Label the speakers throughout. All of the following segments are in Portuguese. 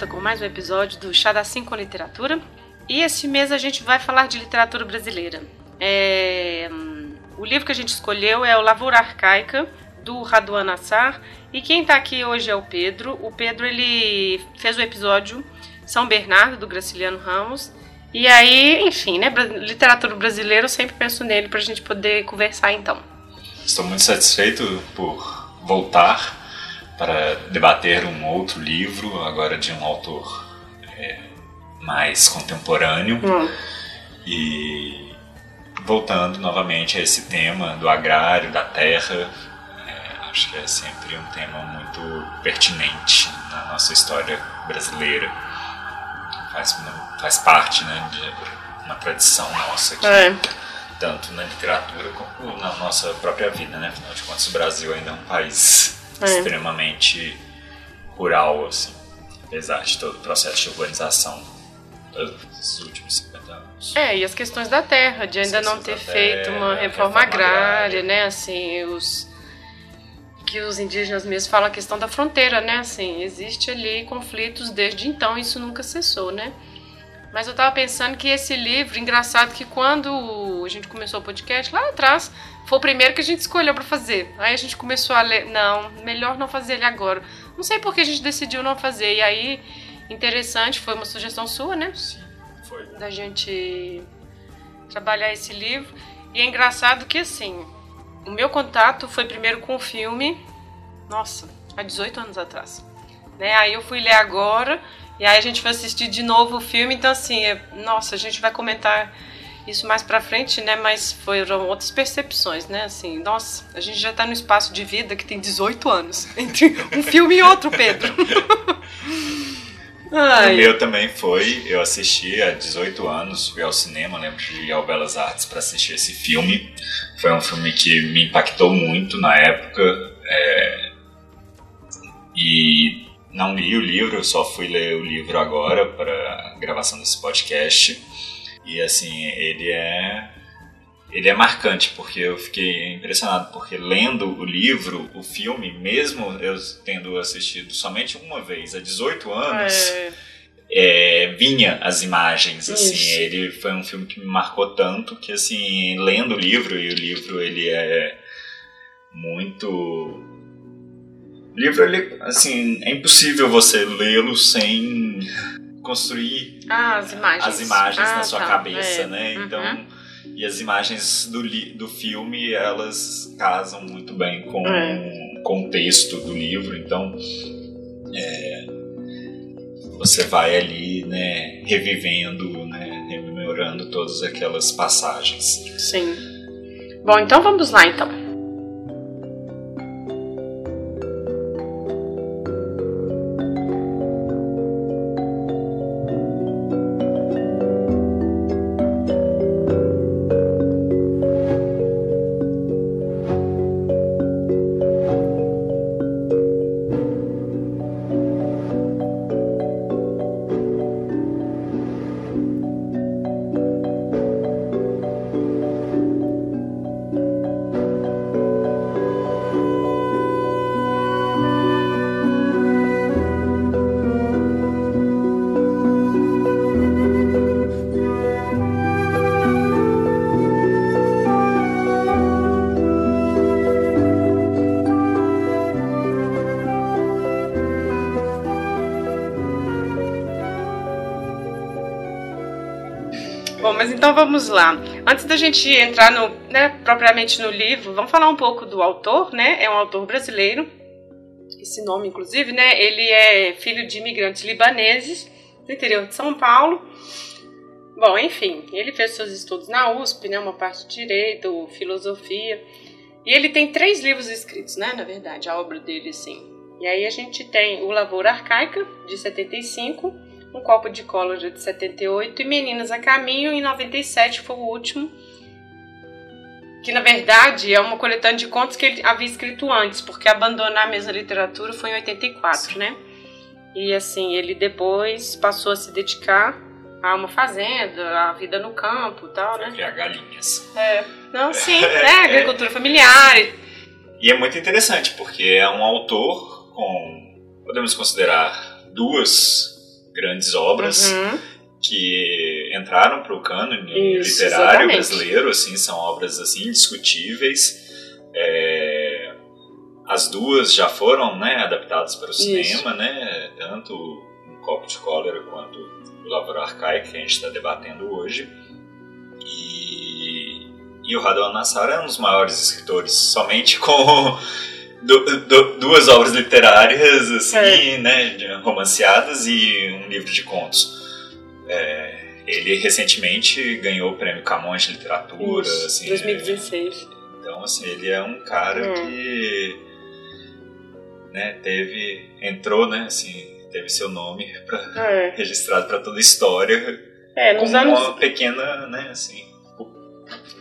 Speaker 1: volta com mais um episódio do Chá da Cinco Literatura. E este mês a gente vai falar de literatura brasileira. É... O livro que a gente escolheu é o Lavoura Arcaica, do Raduan Nassar. E quem está aqui hoje é o Pedro. O Pedro ele fez o episódio São Bernardo, do Graciliano Ramos. E aí, enfim, né? Literatura brasileira, eu sempre penso nele para a gente poder conversar então.
Speaker 2: Estou muito satisfeito por voltar para debater um outro livro, agora de um autor é, mais contemporâneo. Hum. E voltando novamente a esse tema do agrário, da terra, é, acho que é sempre um tema muito pertinente na nossa história brasileira. Faz, faz parte né, de uma tradição nossa aqui. É. Tanto na literatura como na nossa própria vida, né? Afinal de contas, o Brasil ainda é um país é. extremamente rural, assim, apesar de todo o processo de urbanização dos últimos 50 anos.
Speaker 1: É, e as questões da terra, de ainda não ter feito terra, uma reforma, reforma agrária, agrária, né, assim, os que os indígenas mesmo falam a questão da fronteira, né, assim, existe ali conflitos desde então, isso nunca cessou, né? Mas eu tava pensando que esse livro, engraçado que quando a gente começou o podcast, lá atrás, foi o primeiro que a gente escolheu para fazer. Aí a gente começou a ler, não, melhor não fazer ele agora. Não sei por que a gente decidiu não fazer. E aí, interessante, foi uma sugestão sua, né?
Speaker 2: Sim, foi.
Speaker 1: Da gente trabalhar esse livro. E é engraçado que, assim, o meu contato foi primeiro com o filme, nossa, há 18 anos atrás. Né? Aí eu fui ler agora e aí a gente vai assistir de novo o filme, então assim, é, nossa, a gente vai comentar isso mais pra frente, né? Mas foram outras percepções, né? Assim, nossa, a gente já tá no espaço de vida que tem 18 anos entre um filme e outro, Pedro.
Speaker 2: Ai. O meu também foi, eu assisti há 18 anos, fui ao cinema, lembro de ir ao Belas Artes para assistir esse filme. Foi um filme que me impactou muito na época. É, e não li o livro, eu só fui ler o livro agora para gravação desse podcast. E assim, ele é ele é marcante porque eu fiquei impressionado porque lendo o livro, o filme, mesmo eu tendo assistido somente uma vez há 18 anos, é... É, vinha as imagens assim, Isso. ele foi um filme que me marcou tanto que assim, lendo o livro e o livro ele é muito livro, ele, assim, é impossível você lê-lo sem construir
Speaker 1: ah, as imagens,
Speaker 2: as imagens ah, na sua tá. cabeça, é. né? Uhum. Então, e as imagens do, do filme, elas casam muito bem com, é. o texto do livro, então é, você vai ali, né, revivendo, né, rememorando todas aquelas passagens.
Speaker 1: Sim. Bom, então vamos lá, então. Então vamos lá. Antes da gente entrar no, né, propriamente no livro, vamos falar um pouco do autor, né? É um autor brasileiro. Esse nome, inclusive, né? Ele é filho de imigrantes libaneses do interior de São Paulo. Bom, enfim, ele fez seus estudos na USP, né? Uma parte de direito, filosofia. E ele tem três livros escritos, né? Na verdade, a obra dele, assim. E aí a gente tem O Lavoura Arcaica, de 75 um copo de cola de 78 e Meninas a Caminho em 97 foi o último. Que na verdade é uma coletânea de contos que ele havia escrito antes, porque abandonar a mesa literatura foi em 84, Sim. né? E assim, ele depois passou a se dedicar a uma fazenda, a vida no campo e tal, né?
Speaker 2: Criar galinhas.
Speaker 1: É, não, sim, é, né? Agricultura familiar.
Speaker 2: E é muito interessante, porque é um autor com, podemos considerar duas grandes obras
Speaker 1: Uhum.
Speaker 2: que entraram para o cânone
Speaker 1: Isso,
Speaker 2: literário
Speaker 1: exatamente.
Speaker 2: brasileiro, assim, são obras assim indiscutíveis. É, as duas já foram né, adaptadas para o
Speaker 1: Isso.
Speaker 2: cinema, né, tanto um copo de cólera quanto o Lavoura Arcaica que a gente está debatendo hoje. E, e o Radon Nassar é um dos maiores escritores, somente com du- du- duas obras literárias assim,
Speaker 1: É.
Speaker 2: né, romanceadas e um livro de contos. É, ele recentemente ganhou o prêmio Camões de literatura,
Speaker 1: Isso,
Speaker 2: assim,
Speaker 1: 2016.
Speaker 2: então, assim, ele é um cara
Speaker 1: Hum.
Speaker 2: que né, teve, entrou, né, assim, teve seu nome pra,
Speaker 1: É,
Speaker 2: registrado para toda a história,
Speaker 1: é nos anos.
Speaker 2: uma pequena, né, assim,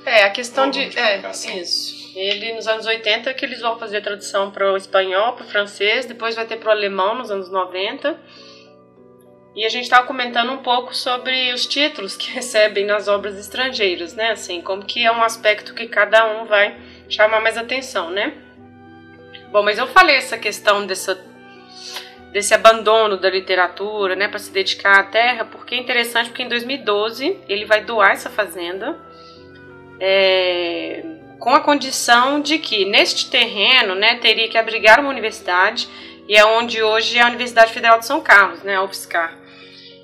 Speaker 1: É, a questão de.
Speaker 2: de
Speaker 1: É, isso. Ele, nos anos 80, que eles vão fazer a tradução para o espanhol, para o francês, depois vai ter para o alemão nos anos 90. E a gente estava comentando um pouco sobre os títulos que recebem nas obras estrangeiras, né? Assim, como que é um aspecto que cada um vai chamar mais atenção, né? Bom, mas eu falei essa questão dessa, desse abandono da literatura, né, para se dedicar à terra, porque é interessante, porque em 2012 ele vai doar essa fazenda é, com a condição de que neste terreno, né, teria que abrigar uma universidade e é onde hoje é a Universidade Federal de São Carlos, né, a UFSCar.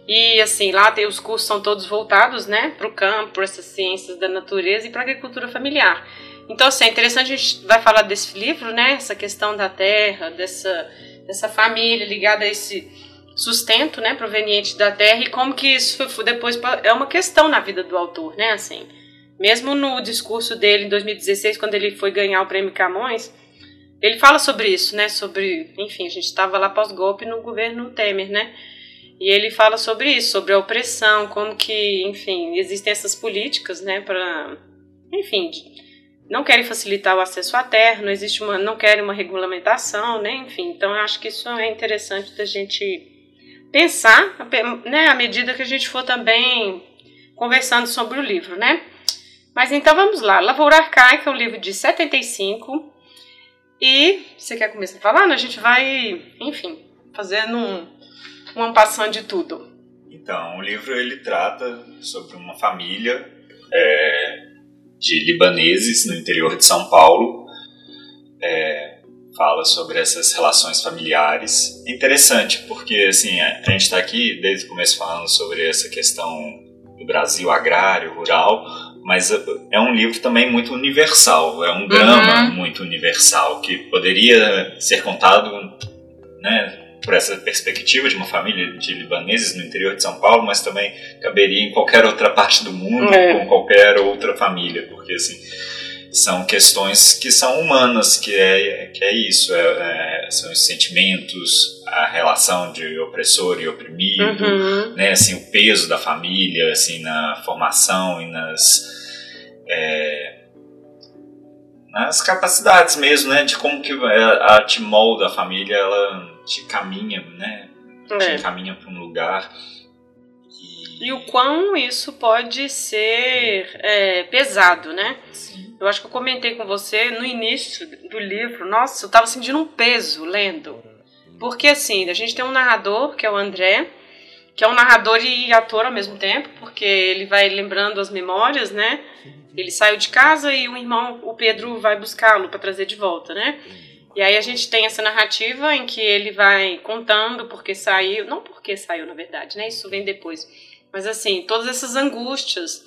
Speaker 1: E assim, lá tem, os cursos são todos voltados, né, para o campo, para essas ciências da natureza e para a agricultura familiar. Então, assim, é interessante a gente vai falar desse livro, né, essa questão da terra, dessa, dessa família ligada a esse sustento, né, proveniente da terra e como que isso foi- depois é uma questão na vida do autor, né, assim. Mesmo no discurso dele em 2016, quando ele foi ganhar o prêmio Camões, ele fala sobre isso, né? Sobre, enfim, a gente estava lá pós-golpe no governo Temer, né? E ele fala sobre isso, sobre a opressão, como que, enfim, existem essas políticas, né, para, enfim, não querem facilitar o acesso à terra, não existe uma, não querem uma regulamentação, né? Enfim, então eu acho que isso é interessante da gente pensar, né, à medida que a gente for também conversando sobre o livro, né? Mas então vamos lá. Lavoura Arcaica é um livro de 75. E você quer começar falando? A gente vai, enfim, fazendo um, um ampassando de tudo.
Speaker 2: Então, o livro ele trata sobre uma família é, de libaneses no interior de São Paulo. É, fala sobre essas relações familiares. É interessante porque assim a gente está aqui desde o começo falando sobre essa questão do Brasil agrário, rural, mas é um livro também muito universal. É um drama
Speaker 1: Uhum.
Speaker 2: muito universal que poderia ser contado, né? por essa perspectiva de uma família de libaneses no interior de São Paulo, mas também caberia em qualquer outra parte do mundo,
Speaker 1: É.
Speaker 2: com qualquer outra família, porque assim são questões que são humanas, que é, que é isso, é, é, são os sentimentos, a relação de opressor e oprimido,
Speaker 1: Uhum.
Speaker 2: né, assim, o peso da família, assim, na formação e nas é, nas capacidades mesmo, né, de como que a, a te molda a família, ela te caminha, né, te
Speaker 1: É.
Speaker 2: encaminha para um lugar
Speaker 1: E o quão isso pode ser é, pesado, né?
Speaker 2: Sim.
Speaker 1: Eu acho que eu comentei com você no início do livro, nossa, eu tava sentindo um peso lendo. Porque assim, a gente tem um narrador, que é o André, que é um narrador e ator ao mesmo tempo, porque ele vai lembrando as memórias, né? Ele saiu de casa e o irmão, o Pedro, vai buscá-lo para trazer de volta, né? E aí a gente tem essa narrativa em que ele vai contando porque saiu, não porque saiu na verdade, né? Isso vem depois. Mas assim, todas essas angústias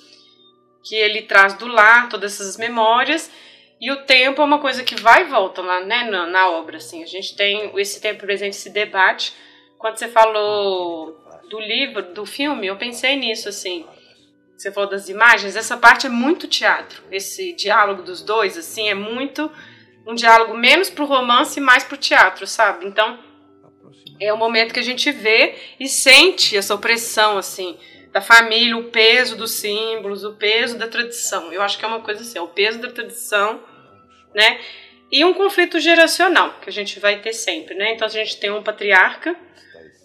Speaker 1: que ele traz do lar, todas essas memórias, e o tempo é uma coisa que vai e volta lá, né, na, na obra, assim. A gente tem esse tempo presente, esse debate. Quando você falou do livro, do filme, eu pensei nisso, assim. Você falou das imagens, essa parte é muito teatro. Esse diálogo dos dois, assim, é muito um diálogo menos pro romance e mais pro teatro, sabe? Então, é o momento que a gente vê e sente essa opressão, assim, da família, o peso dos símbolos, o peso da tradição. Eu acho que é uma coisa assim, é o peso da tradição, né? E um conflito geracional, que a gente vai ter sempre, né? Então a gente tem um patriarca,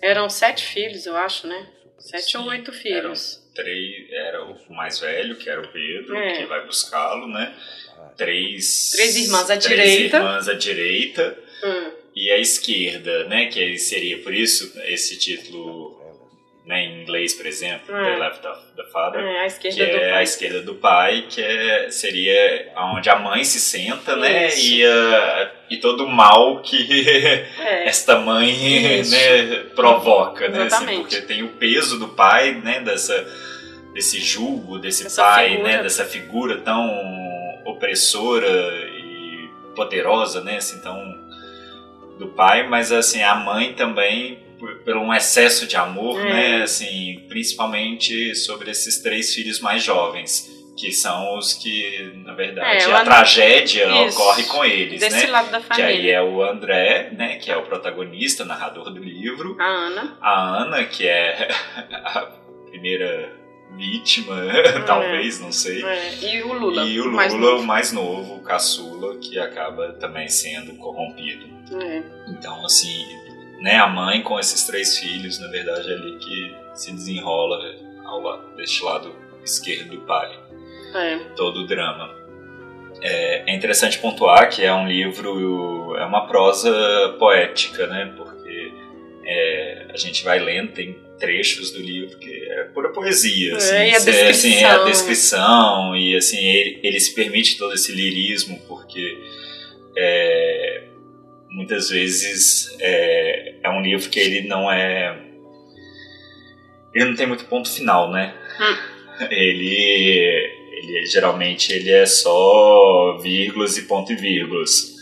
Speaker 1: eram sete filhos, eu acho, né? Sete
Speaker 2: Sim,
Speaker 1: ou oito filhos.
Speaker 2: Três, era o mais velho, que era o Pedro,
Speaker 1: É.
Speaker 2: que vai buscá-lo, né? Três,
Speaker 1: Três irmãs à
Speaker 2: três
Speaker 1: direita.
Speaker 2: irmãs à direita.
Speaker 1: Hum.
Speaker 2: e a esquerda, né? Que seria por isso esse título né, em inglês, por exemplo, é. The Left of the Father,
Speaker 1: é, a esquerda
Speaker 2: que
Speaker 1: do
Speaker 2: é
Speaker 1: pai.
Speaker 2: a esquerda do pai, que é, seria onde a mãe se senta, né, e, a, e todo o mal que é. esta mãe né, provoca, né, assim, porque tem o peso do pai, né, dessa, desse julgo, desse Essa pai, né, figura. né, dessa figura tão opressora e poderosa, né, assim, tão do pai, mas assim a mãe também por, por um excesso de amor, é. né? Assim, principalmente sobre esses três filhos mais jovens que são os que, na verdade, é, a tragédia ocorre com eles,
Speaker 1: desse
Speaker 2: né?
Speaker 1: lado da família.
Speaker 2: Que aí é o André, né, que é o protagonista, narrador do livro.
Speaker 1: A Ana.
Speaker 2: A Ana, que é a primeira vítima, é. talvez, não sei.
Speaker 1: É. E o Lula.
Speaker 2: E o Lula, mais o mais novo, o caçula, que acaba também sendo corrompido.
Speaker 1: É.
Speaker 2: Então, assim, né, a mãe com esses três filhos, na verdade, é ali que se desenrola ao lado, deste lado esquerdo do pai.
Speaker 1: É.
Speaker 2: Todo o drama. É, é, interessante pontuar que é um livro, é uma prosa poética, né? Porque é, a gente vai lendo, tem trechos do livro que é pura poesia, assim,
Speaker 1: é, e a descrição.
Speaker 2: É, assim, é a descrição e assim ele, ele se permite todo esse lirismo porque é, muitas vezes é, é um livro que ele não é. Ele não tem muito ponto final, né?
Speaker 1: Hum.
Speaker 2: Ele, ele geralmente ele é só vírgulas e ponto e vírgulas.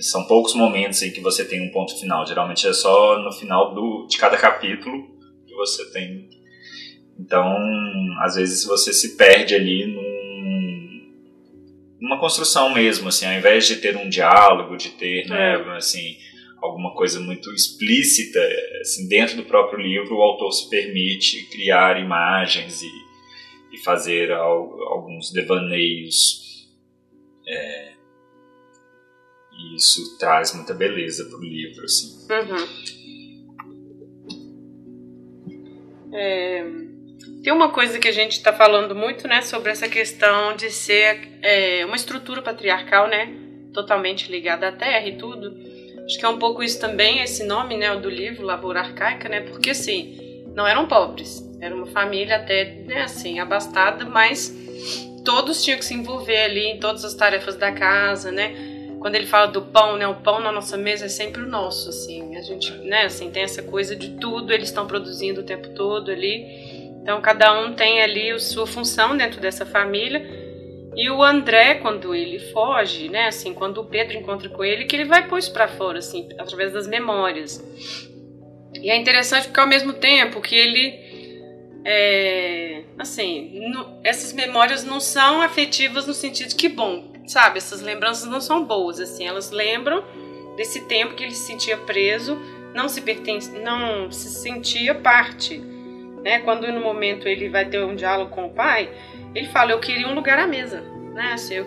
Speaker 2: São poucos momentos em que você tem um ponto final. Geralmente é só no final do, de cada capítulo que você tem. Então, às vezes você se perde ali num uma construção mesmo, assim, ao invés de ter um diálogo, de ter, né, é. assim, alguma coisa muito explícita, assim, dentro do próprio livro, o autor se permite criar imagens e, e fazer alguns devaneios. É, e isso traz muita beleza para o livro, assim.
Speaker 1: Uhum. É... Tem uma coisa que a gente está falando muito, né, sobre essa questão de ser é, uma estrutura patriarcal, né, totalmente ligada à terra e tudo. Acho que é um pouco isso também, esse nome, né, do livro, Lavoura Arcaica, né, porque assim, não eram pobres, era uma família até, né, assim, abastada, mas todos tinham que se envolver ali em todas as tarefas da casa, né, quando ele fala do pão, né, o pão na nossa mesa é sempre o nosso, assim, a gente, né, assim, tem essa coisa de tudo, eles estão produzindo o tempo todo ali, então cada um tem ali a sua função dentro dessa família. E o André, quando ele foge, né, assim, quando o Pedro encontra com ele, que ele vai pôr isso para fora, assim, através das memórias. E é interessante porque ao mesmo tempo que ele, é, assim, no, essas memórias não são afetivas no sentido que bom, sabe, essas lembranças não são boas, assim, elas lembram desse tempo que ele se sentia preso, não se pertence, não se sentia parte né? Quando no momento ele vai ter um diálogo com o pai, ele fala: Eu queria um lugar à mesa, né? Assim, eu,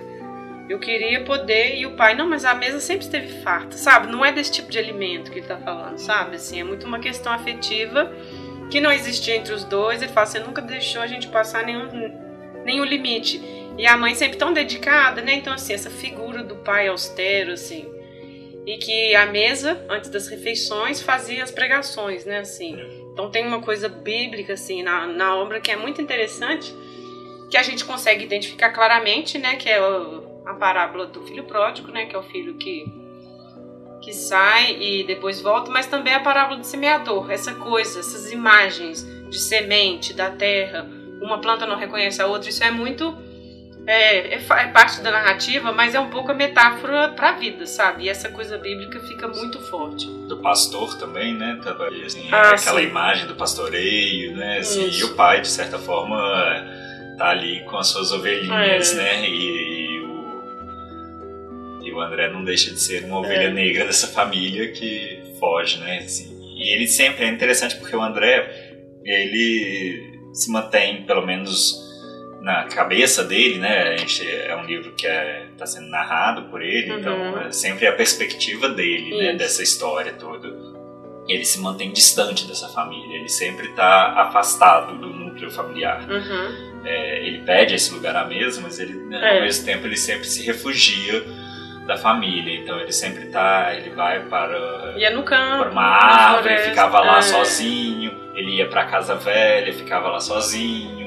Speaker 1: eu queria poder. E o pai: Não, mas a mesa sempre esteve farta, sabe? Não é desse tipo de alimento que ele tá falando, sabe? Assim, é muito uma questão afetiva que não existia entre os dois. Ele fala: Você nunca deixou a gente passar nenhum, nenhum limite. E a mãe sempre tão dedicada, né? Então, assim, essa figura do pai austero, assim. E que a mesa, antes das refeições, fazia as pregações, né? Assim então tem uma coisa bíblica assim na, na obra que é muito interessante, que a gente consegue identificar claramente, né, que é a parábola do filho pródigo, né, que é o filho que que sai e depois volta, mas também a parábola do semeador, essa coisa, essas imagens de semente da terra, uma planta não reconhece a outra, isso é muito é, é, é, parte da narrativa, mas é um pouco a metáfora para a vida, sabe? E essa coisa bíblica fica muito forte.
Speaker 2: Do pastor também, né? Assim, ah, aquela sim. imagem do pastoreio, né? Assim, e o pai, de certa forma, tá ali com as suas ovelhinhas, é. né? E, e, o, e o André não deixa de ser uma ovelha é. negra dessa família que foge, né? Assim, e ele sempre é interessante porque o André, ele se mantém, pelo menos na cabeça dele, né? A gente, é um livro que está é, tá sendo narrado por ele, então uhum. então é sempre a perspectiva dele, né? Dessa história toda. Ele se mantém distante dessa família, ele sempre está afastado do núcleo familiar.
Speaker 1: Uhum.
Speaker 2: É, ele pede esse lugar à mesa, mas ele, né, é. ao mesmo tempo ele sempre se refugia da família. Então ele sempre tá, ele vai para,
Speaker 1: ia no campo,
Speaker 2: para uma árvore, ficava lá é. sozinho. Ele ia para casa velha, ficava lá sozinho.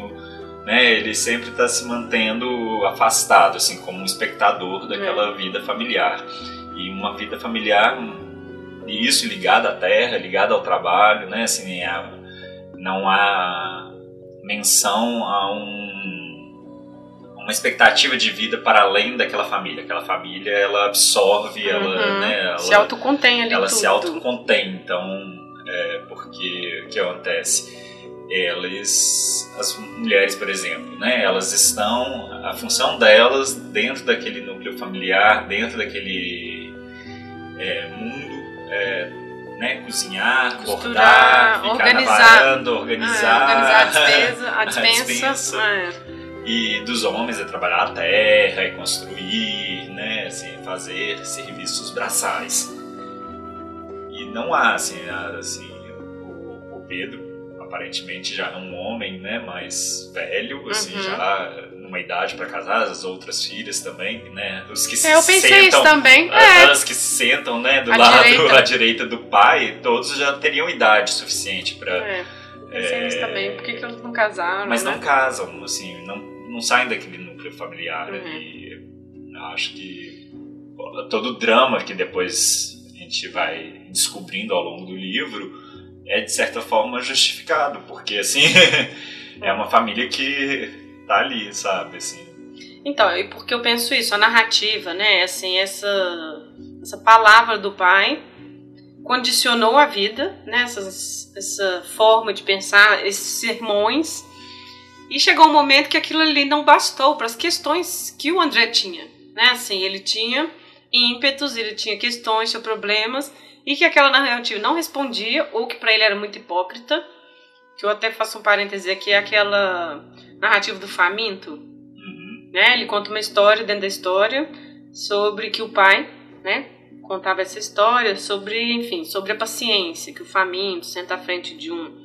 Speaker 2: Né, ele sempre está se mantendo afastado, assim, como um espectador daquela é. vida familiar. E uma vida familiar, isso ligada à terra, ligada ao trabalho, né, assim, não há menção a um uma expectativa de vida para além daquela família. Aquela família, ela absorve, uhum. ela, né, ela
Speaker 1: se autocontém ali
Speaker 2: Ela
Speaker 1: tudo.
Speaker 2: se autocontém, então, é, porque o que acontece? Elas, as mulheres, por exemplo, né, elas estão, a função delas dentro daquele núcleo familiar, dentro daquele é, mundo, é, né, cozinhar, Costurar, bordar, ficar organizar, varanda, organizar,
Speaker 1: é, organizar a despesa, a dispensa. A dispensa.
Speaker 2: É e dos homens é trabalhar a terra, é construir, né, assim, fazer serviços braçais. E não há, assim, assim o, o Pedro aparentemente já é um homem, né, mais velho, assim, uhum. já numa idade para casar, as outras filhas também, né, os que se
Speaker 1: é, eu pensei
Speaker 2: sentam,
Speaker 1: isso também.
Speaker 2: As, é. que se sentam, né, do lado direita. à direita do pai, todos já teriam idade suficiente para
Speaker 1: é. É, também. Por que, que eles não casaram?
Speaker 2: Mas
Speaker 1: né?
Speaker 2: não casam, assim, não não saem daquele núcleo familiar. Uhum. E acho que todo o drama que depois a gente vai descobrindo ao longo do livro é de certa forma justificado, porque assim é uma família que tá ali, sabe, assim.
Speaker 1: Então, e porque eu penso isso, a narrativa, né, assim, essa essa palavra do pai condicionou a vida, né, essa, essa forma de pensar, esses sermões e chegou um momento que aquilo ali não bastou para as questões que o André tinha. Né? Assim, ele tinha ímpetos, ele tinha questões, tinha problemas, e que aquela narrativa não respondia, ou que para ele era muito hipócrita. Que eu até faço um parêntese aqui, é aquela narrativa do faminto. Uhum. Né? Ele conta uma história dentro da história sobre que o pai, né, contava essa história sobre, enfim, sobre a paciência, que o faminto senta à frente de um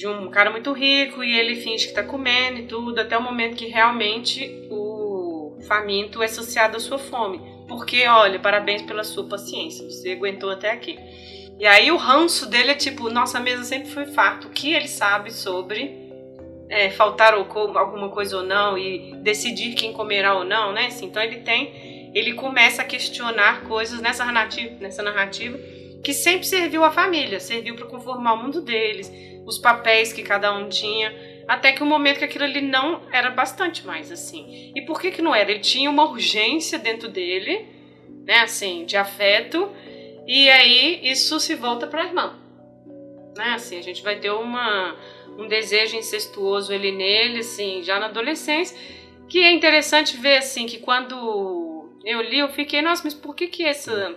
Speaker 1: de um cara muito rico e ele finge que tá comendo e tudo, até o momento que realmente o faminto é associado à sua fome. Porque, olha, parabéns pela sua paciência, você aguentou até aqui. E aí o ranço dele é tipo, nossa mesa sempre foi farto. O que ele sabe sobre é, faltar alguma coisa ou não e decidir quem comerá ou não, né? Assim, então ele tem, ele começa a questionar coisas nessa narrativa, nessa narrativa que sempre serviu à família, serviu para conformar o mundo deles, os papéis que cada um tinha, até que o um momento que aquilo ali não era bastante mais assim. E por que que não era? Ele tinha uma urgência dentro dele, né, assim, de afeto, e aí isso se volta para a irmã. Né, assim, a gente vai ter uma um desejo incestuoso ele nele, assim, já na adolescência, que é interessante ver assim que quando eu li, eu fiquei, nossa, mas por que que essa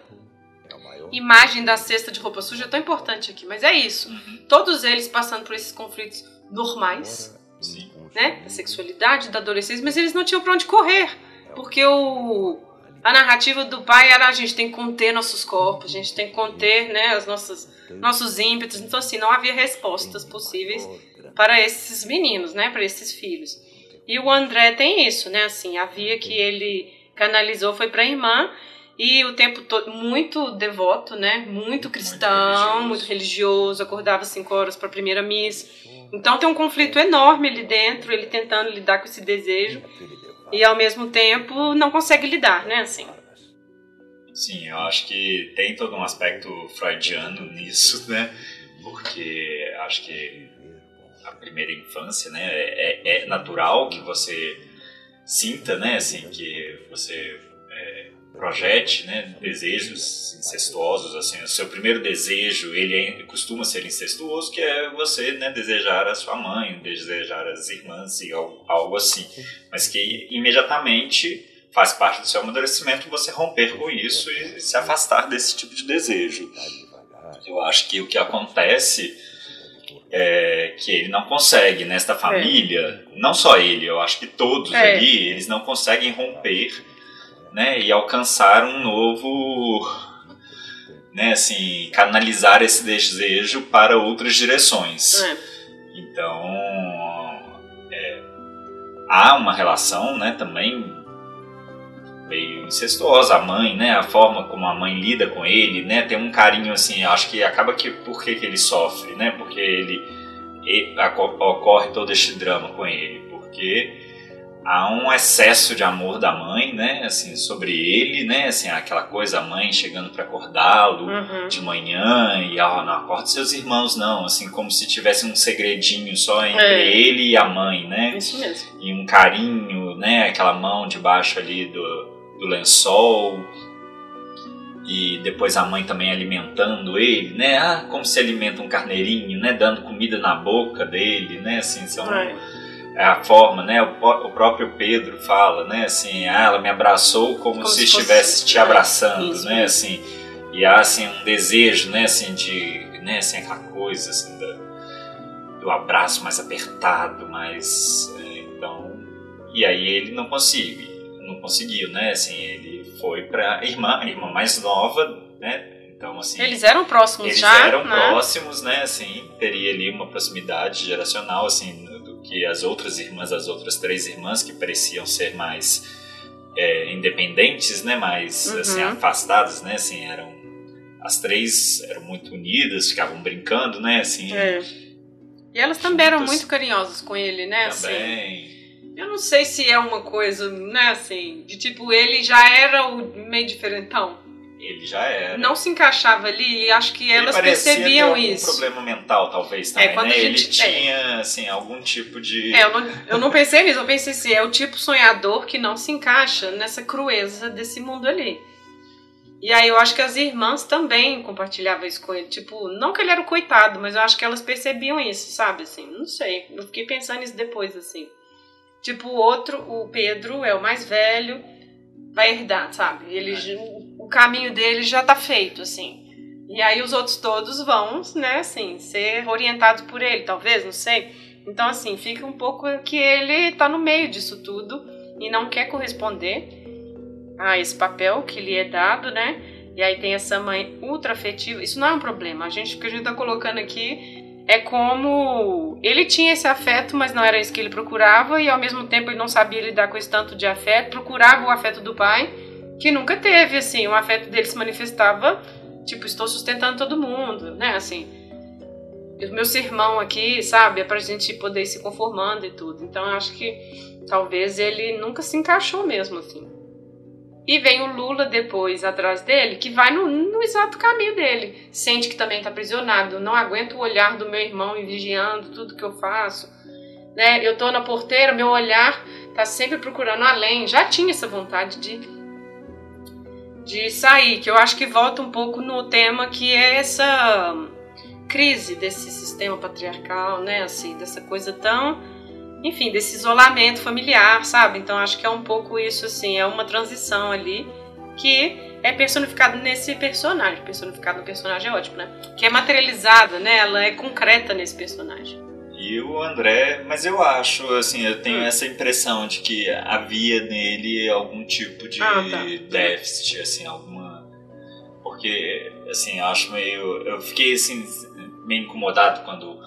Speaker 1: imagem da cesta de roupa suja é tão importante aqui, mas é isso. Uhum. Todos eles passando por esses conflitos normais, Sim. né? Da sexualidade, da adolescência, mas eles não tinham para onde correr, porque o a narrativa do pai era a gente tem que conter nossos corpos, a gente tem que conter, né, as nossas nossos ímpetos. Então assim, não havia respostas possíveis para esses meninos, né, para esses filhos. E o André tem isso, né, assim, havia que ele canalizou foi para a irmã e o tempo todo muito devoto, né? Muito cristão, muito religioso, muito religioso acordava cinco horas para a primeira missa. Então tem um conflito enorme ali dentro, ele tentando lidar com esse desejo e ao mesmo tempo não consegue lidar, né? Assim.
Speaker 2: Sim, eu acho que tem todo um aspecto freudiano nisso, né? Porque acho que a primeira infância, né, é, é natural que você sinta, né, assim, que você é, projete né, desejos incestuosos assim o seu primeiro desejo ele é, costuma ser incestuoso que é você né, desejar a sua mãe desejar as irmãs e algo, algo assim mas que imediatamente faz parte do seu amadurecimento você romper com isso e se afastar desse tipo de desejo eu acho que o que acontece é que ele não consegue nesta família é. não só ele eu acho que todos é. ali eles não conseguem romper né, e alcançar um novo, né, assim, canalizar esse desejo para outras direções. É. Então, é, há uma relação, né, também meio incestuosa, a mãe, né? A forma como a mãe lida com ele, né? Tem um carinho assim, acho que acaba que por que, que ele sofre, né? Porque ele, ele ocorre todo este drama com ele, porque há um excesso de amor da mãe, né, assim, sobre ele, né, assim, aquela coisa, a mãe chegando para acordá-lo uhum. de manhã e, oh, não acorda seus irmãos, não, assim, como se tivesse um segredinho só entre é. ele e a mãe, né?
Speaker 1: Isso mesmo.
Speaker 2: E um carinho, né, aquela mão debaixo ali do, do lençol. E depois a mãe também alimentando ele, né, ah, como se alimenta um carneirinho, né, dando comida na boca dele, né, assim, são... É a forma, né? O, próprio Pedro fala, né? Assim, ah, ela me abraçou como, como se, se estivesse fosse... te abraçando, Isso, né? Assim, e há assim um desejo, né? Assim de, né? Assim aquela coisa assim do, do abraço mais apertado, mais é, então e aí ele não conseguiu, não conseguiu, né? Assim ele foi para irmã, a irmã mais nova, né? Então, assim,
Speaker 1: eles eram próximos
Speaker 2: eles
Speaker 1: já,
Speaker 2: Eles eram
Speaker 1: né?
Speaker 2: próximos, né? Assim, teria ali uma proximidade geracional, assim, que as outras irmãs, as outras três irmãs que pareciam ser mais é, independentes, né, mais uhum. assim, afastadas, né, assim, eram as três eram muito unidas, ficavam brincando, né, assim.
Speaker 1: É. E elas também eram muito carinhosas com ele, né,
Speaker 2: assim. também.
Speaker 1: assim. Eu não sei se é uma coisa, né, assim, de tipo ele já era o meio diferentão.
Speaker 2: Ele já era.
Speaker 1: Não se encaixava ali e acho que elas percebiam
Speaker 2: ter
Speaker 1: isso.
Speaker 2: um problema mental, talvez, também, é, quando né? A gente, ele tinha, assim, algum tipo de...
Speaker 1: É, eu não, eu não pensei nisso. Eu pensei assim, é o tipo sonhador que não se encaixa nessa crueza desse mundo ali. E aí eu acho que as irmãs também compartilhavam isso com ele. Tipo, não que ele era o coitado, mas eu acho que elas percebiam isso, sabe? Assim, não sei. Eu fiquei pensando nisso depois, assim. Tipo, o outro, o Pedro, é o mais velho, vai herdar, sabe? Ele, o caminho dele já tá feito, assim. E aí os outros todos vão, né, assim, ser orientados por ele, talvez, não sei. Então, assim, fica um pouco que ele tá no meio disso tudo e não quer corresponder a esse papel que lhe é dado, né? E aí tem essa mãe ultra afetiva. Isso não é um problema. A gente, o que a gente tá colocando aqui é como ele tinha esse afeto, mas não era isso que ele procurava, e ao mesmo tempo ele não sabia lidar com esse tanto de afeto, procurava o afeto do pai, que nunca teve, assim, o afeto dele se manifestava, tipo, estou sustentando todo mundo, né, assim. O meu sermão aqui, sabe, é pra gente poder ir se conformando e tudo. Então eu acho que talvez ele nunca se encaixou mesmo, assim. E vem o Lula depois atrás dele, que vai no, no exato caminho dele. Sente que também está aprisionado, não aguenta o olhar do meu irmão me vigiando tudo que eu faço. Né? Eu tô na porteira, meu olhar tá sempre procurando além. Já tinha essa vontade de de sair, que eu acho que volta um pouco no tema que é essa crise desse sistema patriarcal, né, assim, dessa coisa tão, enfim, desse isolamento familiar, sabe? Então acho que é um pouco isso assim, é uma transição ali que é personificado nesse personagem, personificado no personagem é ótimo, né? Que é materializada, né? Ela é concreta nesse personagem.
Speaker 2: E o André, mas eu acho, assim, eu tenho hum. essa impressão de que havia nele algum tipo de ah, tá. déficit, assim, alguma. Porque, assim, eu acho meio. Eu fiquei, assim, meio incomodado quando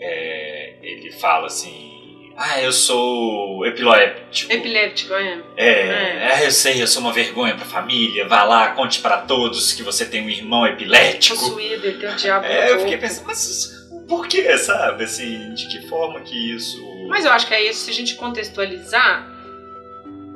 Speaker 2: é, ele fala assim. Ah, eu sou epiléptico.
Speaker 1: Epiléptico, é.
Speaker 2: É, é. é eu sei, eu sou uma vergonha pra família. Vá lá, conte para todos que você tem um irmão epilético.
Speaker 1: Possuído, ele tem um diabo.
Speaker 2: É, eu fiquei pensando, mas por que, sabe? Assim, de que forma que isso.
Speaker 1: Mas eu acho que é isso, se a gente contextualizar,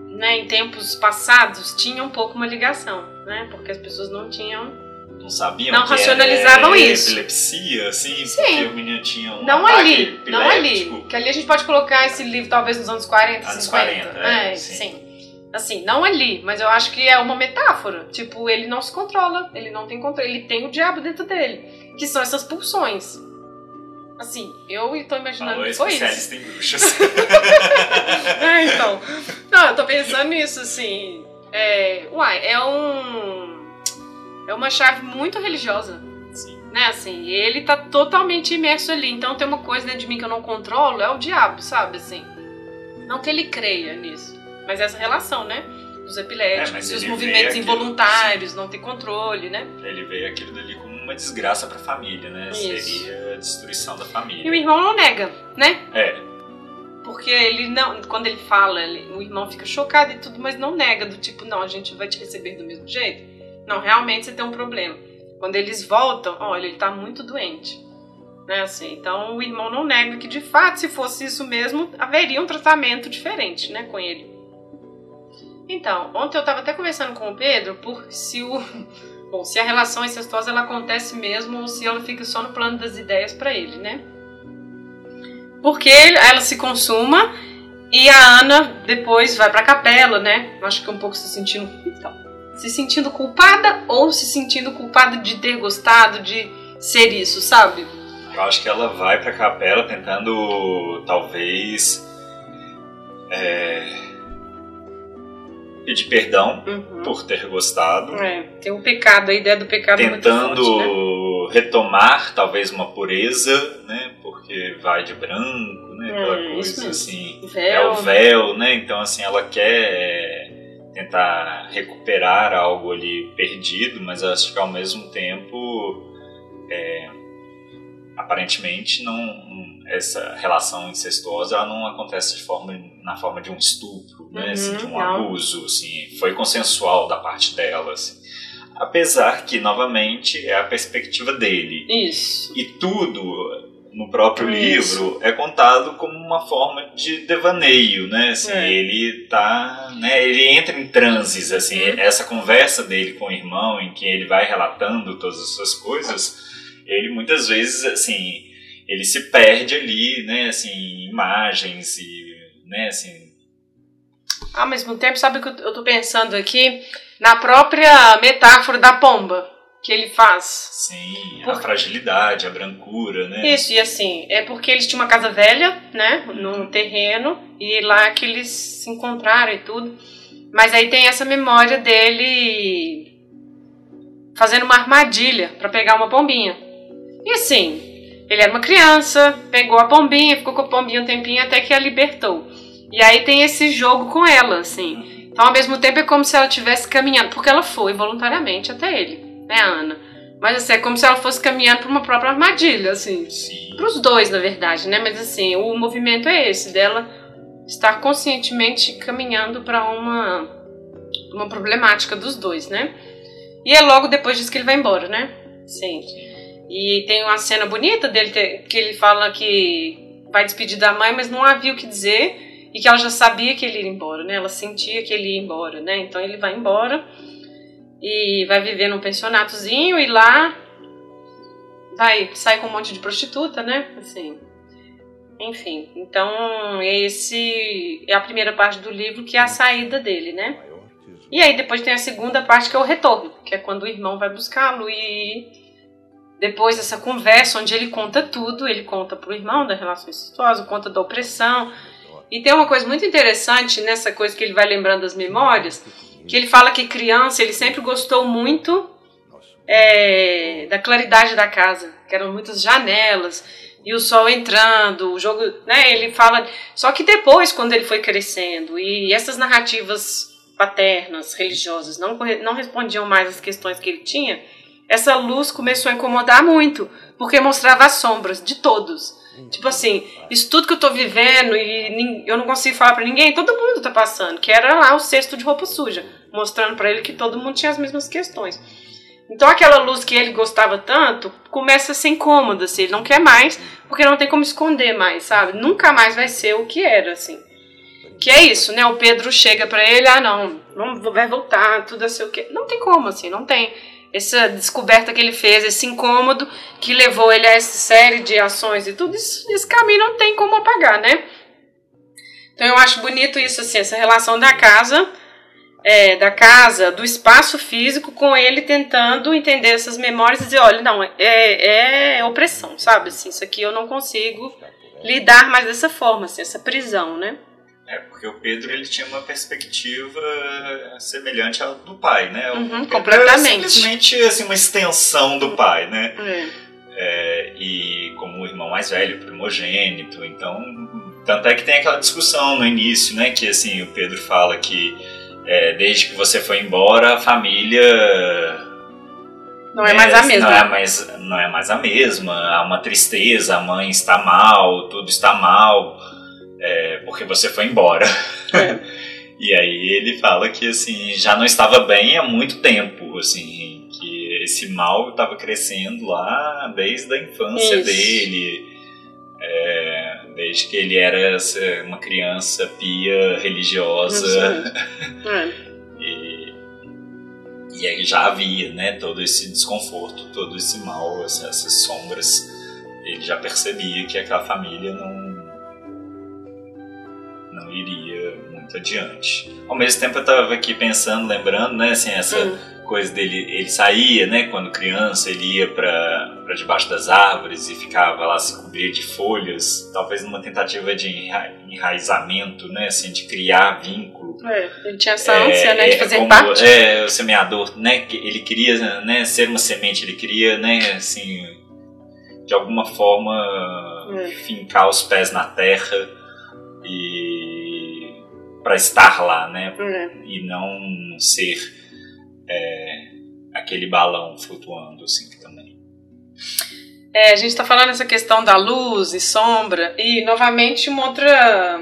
Speaker 1: né, em tempos passados tinha um pouco uma ligação, né? Porque as pessoas não tinham.
Speaker 2: Não sabiam
Speaker 1: não racionalizavam
Speaker 2: era
Speaker 1: isso.
Speaker 2: epilepsia, assim, Sim. porque o menino tinha um
Speaker 1: Não ali, não ali. Que ali a gente pode colocar esse livro talvez nos anos 40, anos 50. 40, é, é sim. sim. Assim, não ali, mas eu acho que é uma metáfora. Tipo, ele não se controla, ele não tem controle, ele tem o diabo dentro dele, que são essas pulsões. Assim, eu tô imaginando
Speaker 2: Falou
Speaker 1: que foi
Speaker 2: isso. em bruxas.
Speaker 1: é, então. Não, eu tô pensando nisso, assim. É, uai, é um. É uma chave muito religiosa.
Speaker 2: Sim.
Speaker 1: Né, assim, ele tá totalmente imerso ali. Então tem uma coisa dentro de mim que eu não controlo, é o diabo, sabe, assim. Não que ele creia nisso, mas essa relação, né? Dos epiléticos, é, os movimentos involuntários, não ter controle, né?
Speaker 2: Ele veio aquilo dali uma desgraça para a família, né? Isso. Seria a destruição da família.
Speaker 1: E o irmão não nega, né?
Speaker 2: É.
Speaker 1: porque ele não, quando ele fala, ele, o irmão fica chocado e tudo, mas não nega do tipo, não, a gente vai te receber do mesmo jeito. Não, realmente você tem um problema. Quando eles voltam, olha, ele tá muito doente. Né, assim, então o irmão não nega que de fato, se fosse isso mesmo, haveria um tratamento diferente, né, com ele. Então, ontem eu estava até conversando com o Pedro por se o bom, se a relação incestuosa ela acontece mesmo ou se ela fica só no plano das ideias para ele, né? Porque ela se consuma e a Ana depois vai para a capela, né? Acho que um pouco se sentindo então, se sentindo culpada ou se sentindo culpada de ter gostado de ser isso, sabe?
Speaker 2: Eu acho que ela vai para a capela tentando talvez é, pedir perdão uhum. por ter gostado.
Speaker 1: É, tem um pecado, a ideia do pecado
Speaker 2: Tentando
Speaker 1: muito
Speaker 2: forte, né? retomar talvez uma pureza, né? Porque vai de branco, né? Aquela é, coisa assim. Véu. É o véu, né? Então assim, ela quer tentar recuperar algo ali perdido, mas acho que ao mesmo tempo é, aparentemente não essa relação incestuosa ela não acontece de forma na forma de um estupro, né, uhum, assim, de um não. abuso, assim, foi consensual da parte dela, assim. Apesar que novamente é a perspectiva dele.
Speaker 1: Isso.
Speaker 2: E tudo no próprio Isso. livro é contado como uma forma de devaneio, né? Assim, é. Ele tá, né? Ele entra em transes, assim. Uhum. Essa conversa dele com o irmão, em que ele vai relatando todas as suas coisas, ele muitas vezes, assim, ele se perde ali, né, assim, imagens e, né, assim...
Speaker 1: Ao mesmo tempo, sabe o que eu tô pensando aqui? Na própria metáfora da pomba que ele faz.
Speaker 2: Sim, a fragilidade, a brancura, né?
Speaker 1: Isso, e assim, é porque eles tinham uma casa velha, né, num terreno, e lá que eles se encontraram e tudo. Mas aí tem essa memória dele fazendo uma armadilha para pegar uma pombinha. E assim, ele era uma criança, pegou a pombinha, ficou com a pombinha um tempinho até que a libertou. E aí tem esse jogo com ela, assim. Então, ao mesmo tempo, é como se ela estivesse caminhando, porque ela foi voluntariamente até ele, né, Ana? Mas assim, é como se ela fosse caminhando para uma própria armadilha, assim. Para os dois, na verdade, né? Mas assim, o movimento é esse, dela estar conscientemente caminhando para uma, uma problemática dos dois, né? E é logo depois disso que ele vai embora, né? Sim. E tem uma cena bonita dele que ele fala que vai despedir da mãe, mas não havia o que dizer e que ela já sabia que ele ia embora, né? Ela sentia que ele ia embora, né? Então ele vai embora e vai viver num pensionatozinho e lá vai sair com um monte de prostituta, né? Assim. Enfim, então esse é a primeira parte do livro que é a saída dele, né? E aí depois tem a segunda parte que é o retorno, que é quando o irmão vai buscá-lo e depois dessa conversa, onde ele conta tudo, ele conta pro irmão da relação incestuosa, conta da opressão. E tem uma coisa muito interessante nessa coisa que ele vai lembrando das memórias, que ele fala que criança ele sempre gostou muito é, da claridade da casa, que eram muitas janelas e o sol entrando, o jogo, né? Ele fala. Só que depois, quando ele foi crescendo e essas narrativas paternas, religiosas, não, não respondiam mais às questões que ele tinha, essa luz começou a incomodar muito, porque mostrava as sombras de todos. Tipo assim, isso tudo que eu tô vivendo e eu não consigo falar para ninguém, todo mundo tá passando, que era lá o cesto de roupa suja, mostrando para ele que todo mundo tinha as mesmas questões. Então aquela luz que ele gostava tanto começa a ser incômoda, assim, ele não quer mais, porque não tem como esconder mais, sabe? Nunca mais vai ser o que era, assim. Que é isso, né? O Pedro chega para ele, ah, não, não vai voltar, tudo assim o quê. Não tem como, assim, não tem essa descoberta que ele fez, esse incômodo que levou ele a essa série de ações e tudo, isso, esse caminho não tem como apagar, né? Então eu acho bonito isso, assim, essa relação da casa, é, da casa, do espaço físico, com ele tentando entender essas memórias e dizer, olha, não, é, é opressão, sabe? Assim, isso aqui eu não consigo lidar mais dessa forma, assim, essa prisão, né?
Speaker 2: É, porque o Pedro ele tinha uma perspectiva semelhante à do pai, né?
Speaker 1: Uhum, completamente.
Speaker 2: É simplesmente assim, uma extensão do pai, né? É. É, e como o irmão mais velho, primogênito, então tanto é que tem aquela discussão no início, né? Que assim o Pedro fala que é, desde que você foi embora a família
Speaker 1: não é mais a mesma.
Speaker 2: Não é mais, não é mais a mesma. Há uma tristeza, a mãe está mal, tudo está mal. É, porque você foi embora. É. e aí ele fala que assim já não estava bem há muito tempo, assim que esse mal estava crescendo lá desde a infância Isso. dele, é, desde que ele era uma criança pia religiosa. É. e, e aí já havia, né, todo esse desconforto, todo esse mal, essas sombras. Ele já percebia que aquela família não muito adiante. Ao mesmo tempo eu estava aqui pensando, lembrando, né, assim, essa hum. coisa dele, ele saía, né, quando criança, ele ia para debaixo das árvores e ficava lá se cobrir de folhas, talvez numa tentativa de enraizamento, né, assim, de criar vínculo.
Speaker 1: É, ele tinha essa ânsia, é, né, de fazer
Speaker 2: como,
Speaker 1: parte.
Speaker 2: É, o semeador, né, ele queria, né, ser uma semente, ele queria, né, assim, de alguma forma é. fincar os pés na terra e para estar lá, né? Uhum. E não ser é, aquele balão flutuando assim também.
Speaker 1: É, a gente está falando essa questão da luz e sombra e novamente uma outra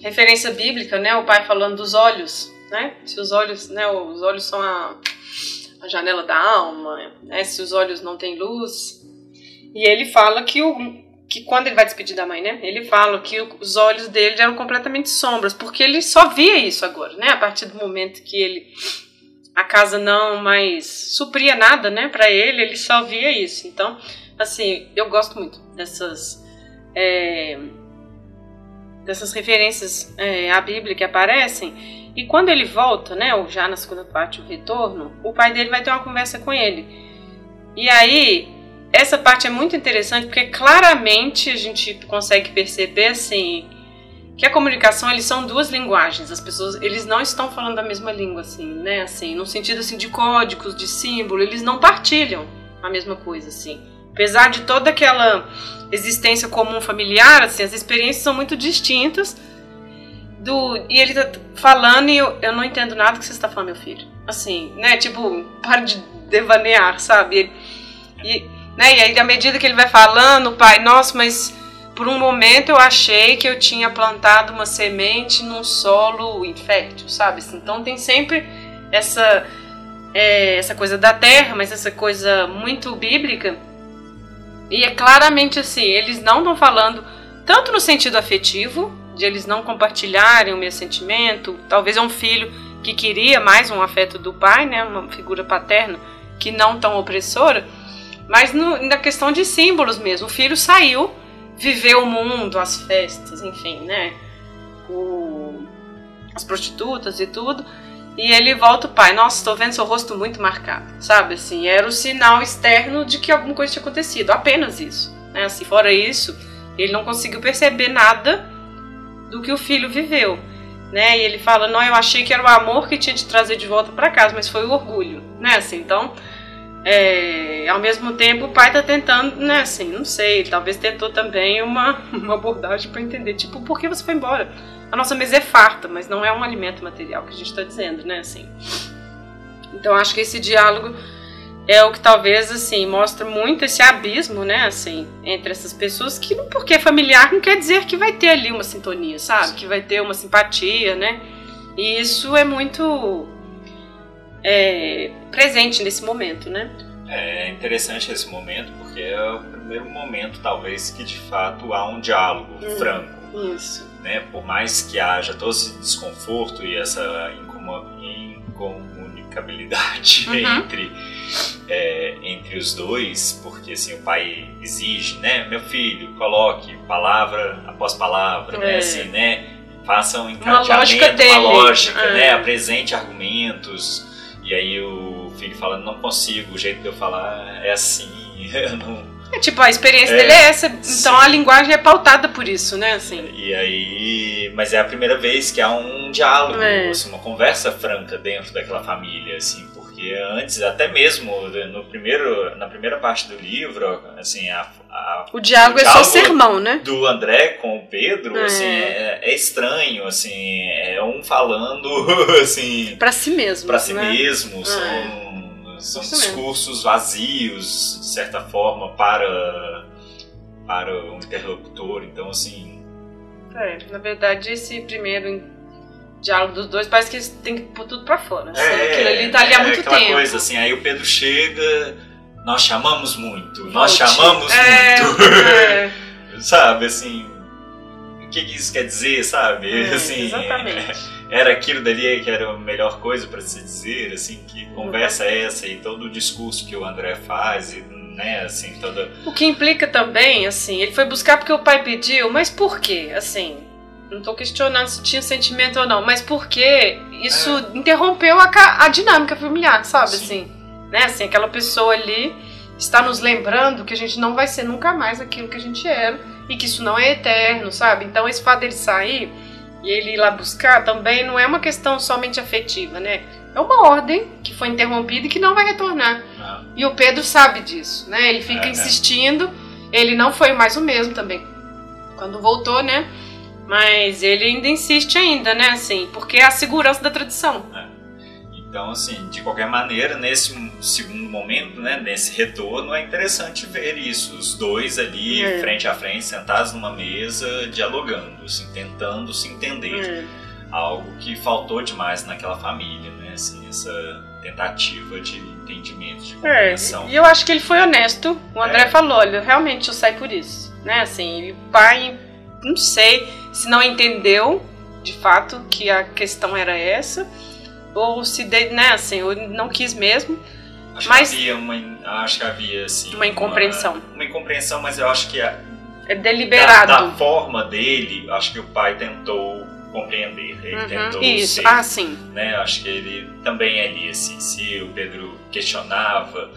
Speaker 1: referência bíblica, né? O pai falando dos olhos, né? Se os olhos, né? Os olhos são a, a janela da alma, né? Se os olhos não têm luz, e ele fala que o, que quando ele vai despedir da mãe, né? Ele fala que os olhos dele eram completamente sombras, porque ele só via isso agora, né? A partir do momento que ele a casa não mais supria nada, né, para ele, ele só via isso. Então, assim, eu gosto muito dessas é, dessas referências é, à Bíblia que aparecem. E quando ele volta, né, ou já na segunda parte, o retorno, o pai dele vai ter uma conversa com ele. E aí essa parte é muito interessante porque claramente a gente consegue perceber assim que a comunicação eles são duas linguagens. As pessoas eles não estão falando a mesma língua assim, né? Assim, no sentido assim de códigos, de símbolo, eles não partilham a mesma coisa assim. Apesar de toda aquela existência comum familiar, assim, as experiências são muito distintas. Do, e ele tá falando e eu, eu não entendo nada que você está falando, meu filho. Assim, né? Tipo, para de devanear, sabe? E, né? E aí, à medida que ele vai falando, pai, nossa, mas por um momento eu achei que eu tinha plantado uma semente num solo infértil, sabe? Assim, então tem sempre essa, é, essa coisa da terra, mas essa coisa muito bíblica. E é claramente assim, eles não estão falando tanto no sentido afetivo, de eles não compartilharem o meu sentimento, talvez é um filho que queria mais um afeto do pai, né, uma figura paterna que não tão opressora, mas no, na questão de símbolos mesmo. O filho saiu, viveu o mundo, as festas, enfim, né? O, as prostitutas e tudo. E ele volta o pai, nossa, estou vendo seu rosto muito marcado, sabe? Assim, era o sinal externo de que alguma coisa tinha acontecido, apenas isso. Né? Assim, fora isso, ele não conseguiu perceber nada do que o filho viveu. Né? E ele fala, não, eu achei que era o amor que tinha te trazer de volta para casa, mas foi o orgulho, né? Assim, então, é, ao mesmo tempo, o pai está tentando, né, assim, não sei, talvez tentou também uma, uma abordagem para entender, tipo, por que você foi embora? A nossa mesa é farta, mas não é um alimento material que a gente está dizendo, né, assim. Então, acho que esse diálogo é o que talvez, assim, mostra muito esse abismo, né, assim, entre essas pessoas, que porque é familiar não quer dizer que vai ter ali uma sintonia, sabe? Que vai ter uma simpatia, né? E isso é muito é, presente nesse momento, né?
Speaker 2: É interessante esse momento porque é o primeiro momento, talvez, que de fato há um diálogo hum, franco.
Speaker 1: Isso.
Speaker 2: Né? Por mais que haja todo esse desconforto e essa incomunicabilidade uhum. entre, é, entre os dois, porque assim, o pai exige, né? Meu filho, coloque palavra após palavra, né? é. né? Assim, né? Faça um encadeamento, uma lógica, uma lógica é. né? Apresente argumentos e aí o filho fala, não consigo, o jeito de eu falar é assim, eu não...
Speaker 1: É, tipo, a experiência é, dele é essa, então sim. a linguagem é pautada por isso, né, assim.
Speaker 2: E aí, mas é a primeira vez que há um diálogo, é. assim, uma conversa franca dentro daquela família, assim, porque antes, até mesmo no primeiro, na primeira parte do livro, assim, a, a
Speaker 1: o diálogo, o diálogo é só sermão, né?
Speaker 2: Do André com o Pedro, é. assim, é, é, estranho, assim, é um falando, assim...
Speaker 1: Pra si mesmo,
Speaker 2: Pra si né? mesmo, é. são, são discursos mesmo. vazios, de certa forma, para, para o interlocutor, então, assim...
Speaker 1: É, na verdade, esse primeiro diálogo dos dois parece que eles têm que pôr tudo pra fora. Assim,
Speaker 2: É,
Speaker 1: aquilo ali tá ali há
Speaker 2: é
Speaker 1: muito tempo.
Speaker 2: coisa assim, aí o Pedro chega, nós chamamos muito, nós chamamos
Speaker 1: É,
Speaker 2: muito.
Speaker 1: é,
Speaker 2: sabe, assim, o que, que isso quer dizer, sabe?
Speaker 1: é,
Speaker 2: assim,
Speaker 1: exatamente.
Speaker 2: era aquilo dali que era a melhor coisa para se dizer, assim, que conversa é essa e todo o discurso que o André faz, e, né, assim, toda...
Speaker 1: O que implica também, assim, ele foi buscar porque o pai pediu, mas por quê? Assim, não tô questionando se tinha sentimento ou não, mas por que isso interrompeu a, a dinâmica familiar, sabe?
Speaker 2: Sim.
Speaker 1: Assim, né? Assim, aquela pessoa ali está nos lembrando que a gente não vai ser nunca mais aquilo que a gente era e que isso não é eterno, sabe? Então, esse fato dele sair e ele ir lá buscar também não é uma questão somente afetiva, né? É uma ordem que foi interrompida e que não vai retornar.
Speaker 2: ah,
Speaker 1: E o Pedro sabe disso, né? Ele fica
Speaker 2: É, é.
Speaker 1: insistindo. Ele não foi mais o mesmo também. Quando voltou, né? Mas ele ainda insiste ainda, né? Assim, porque é a segurança da tradição.
Speaker 2: Então, assim, de qualquer maneira, nesse segundo momento, né, nesse retorno, é interessante ver isso, os dois ali,
Speaker 1: É.
Speaker 2: frente a frente, sentados numa mesa, dialogando, assim, tentando se entender. Algo que faltou demais naquela família, né, assim, essa tentativa de entendimento, de
Speaker 1: É,
Speaker 2: compreensão.
Speaker 1: e eu acho que ele foi honesto. O André
Speaker 2: É.
Speaker 1: falou, olha, realmente eu saí por isso, né? Assim, e o pai, não sei se não entendeu de fato que a questão era essa, ou se, de, né, assim, ou não quis mesmo.
Speaker 2: Acho
Speaker 1: mas-
Speaker 2: que havia uma, acho que havia, assim...
Speaker 1: Uma incompreensão.
Speaker 2: Uma, uma incompreensão, mas eu acho que a,
Speaker 1: É
Speaker 2: da,
Speaker 1: deliberado.
Speaker 2: da forma dele, acho que o pai tentou compreender, ele
Speaker 1: Uhum,
Speaker 2: tentou
Speaker 1: Isso,
Speaker 2: ser
Speaker 1: ah, sim.
Speaker 2: né? Acho que ele também ali, assim, se o Pedro questionava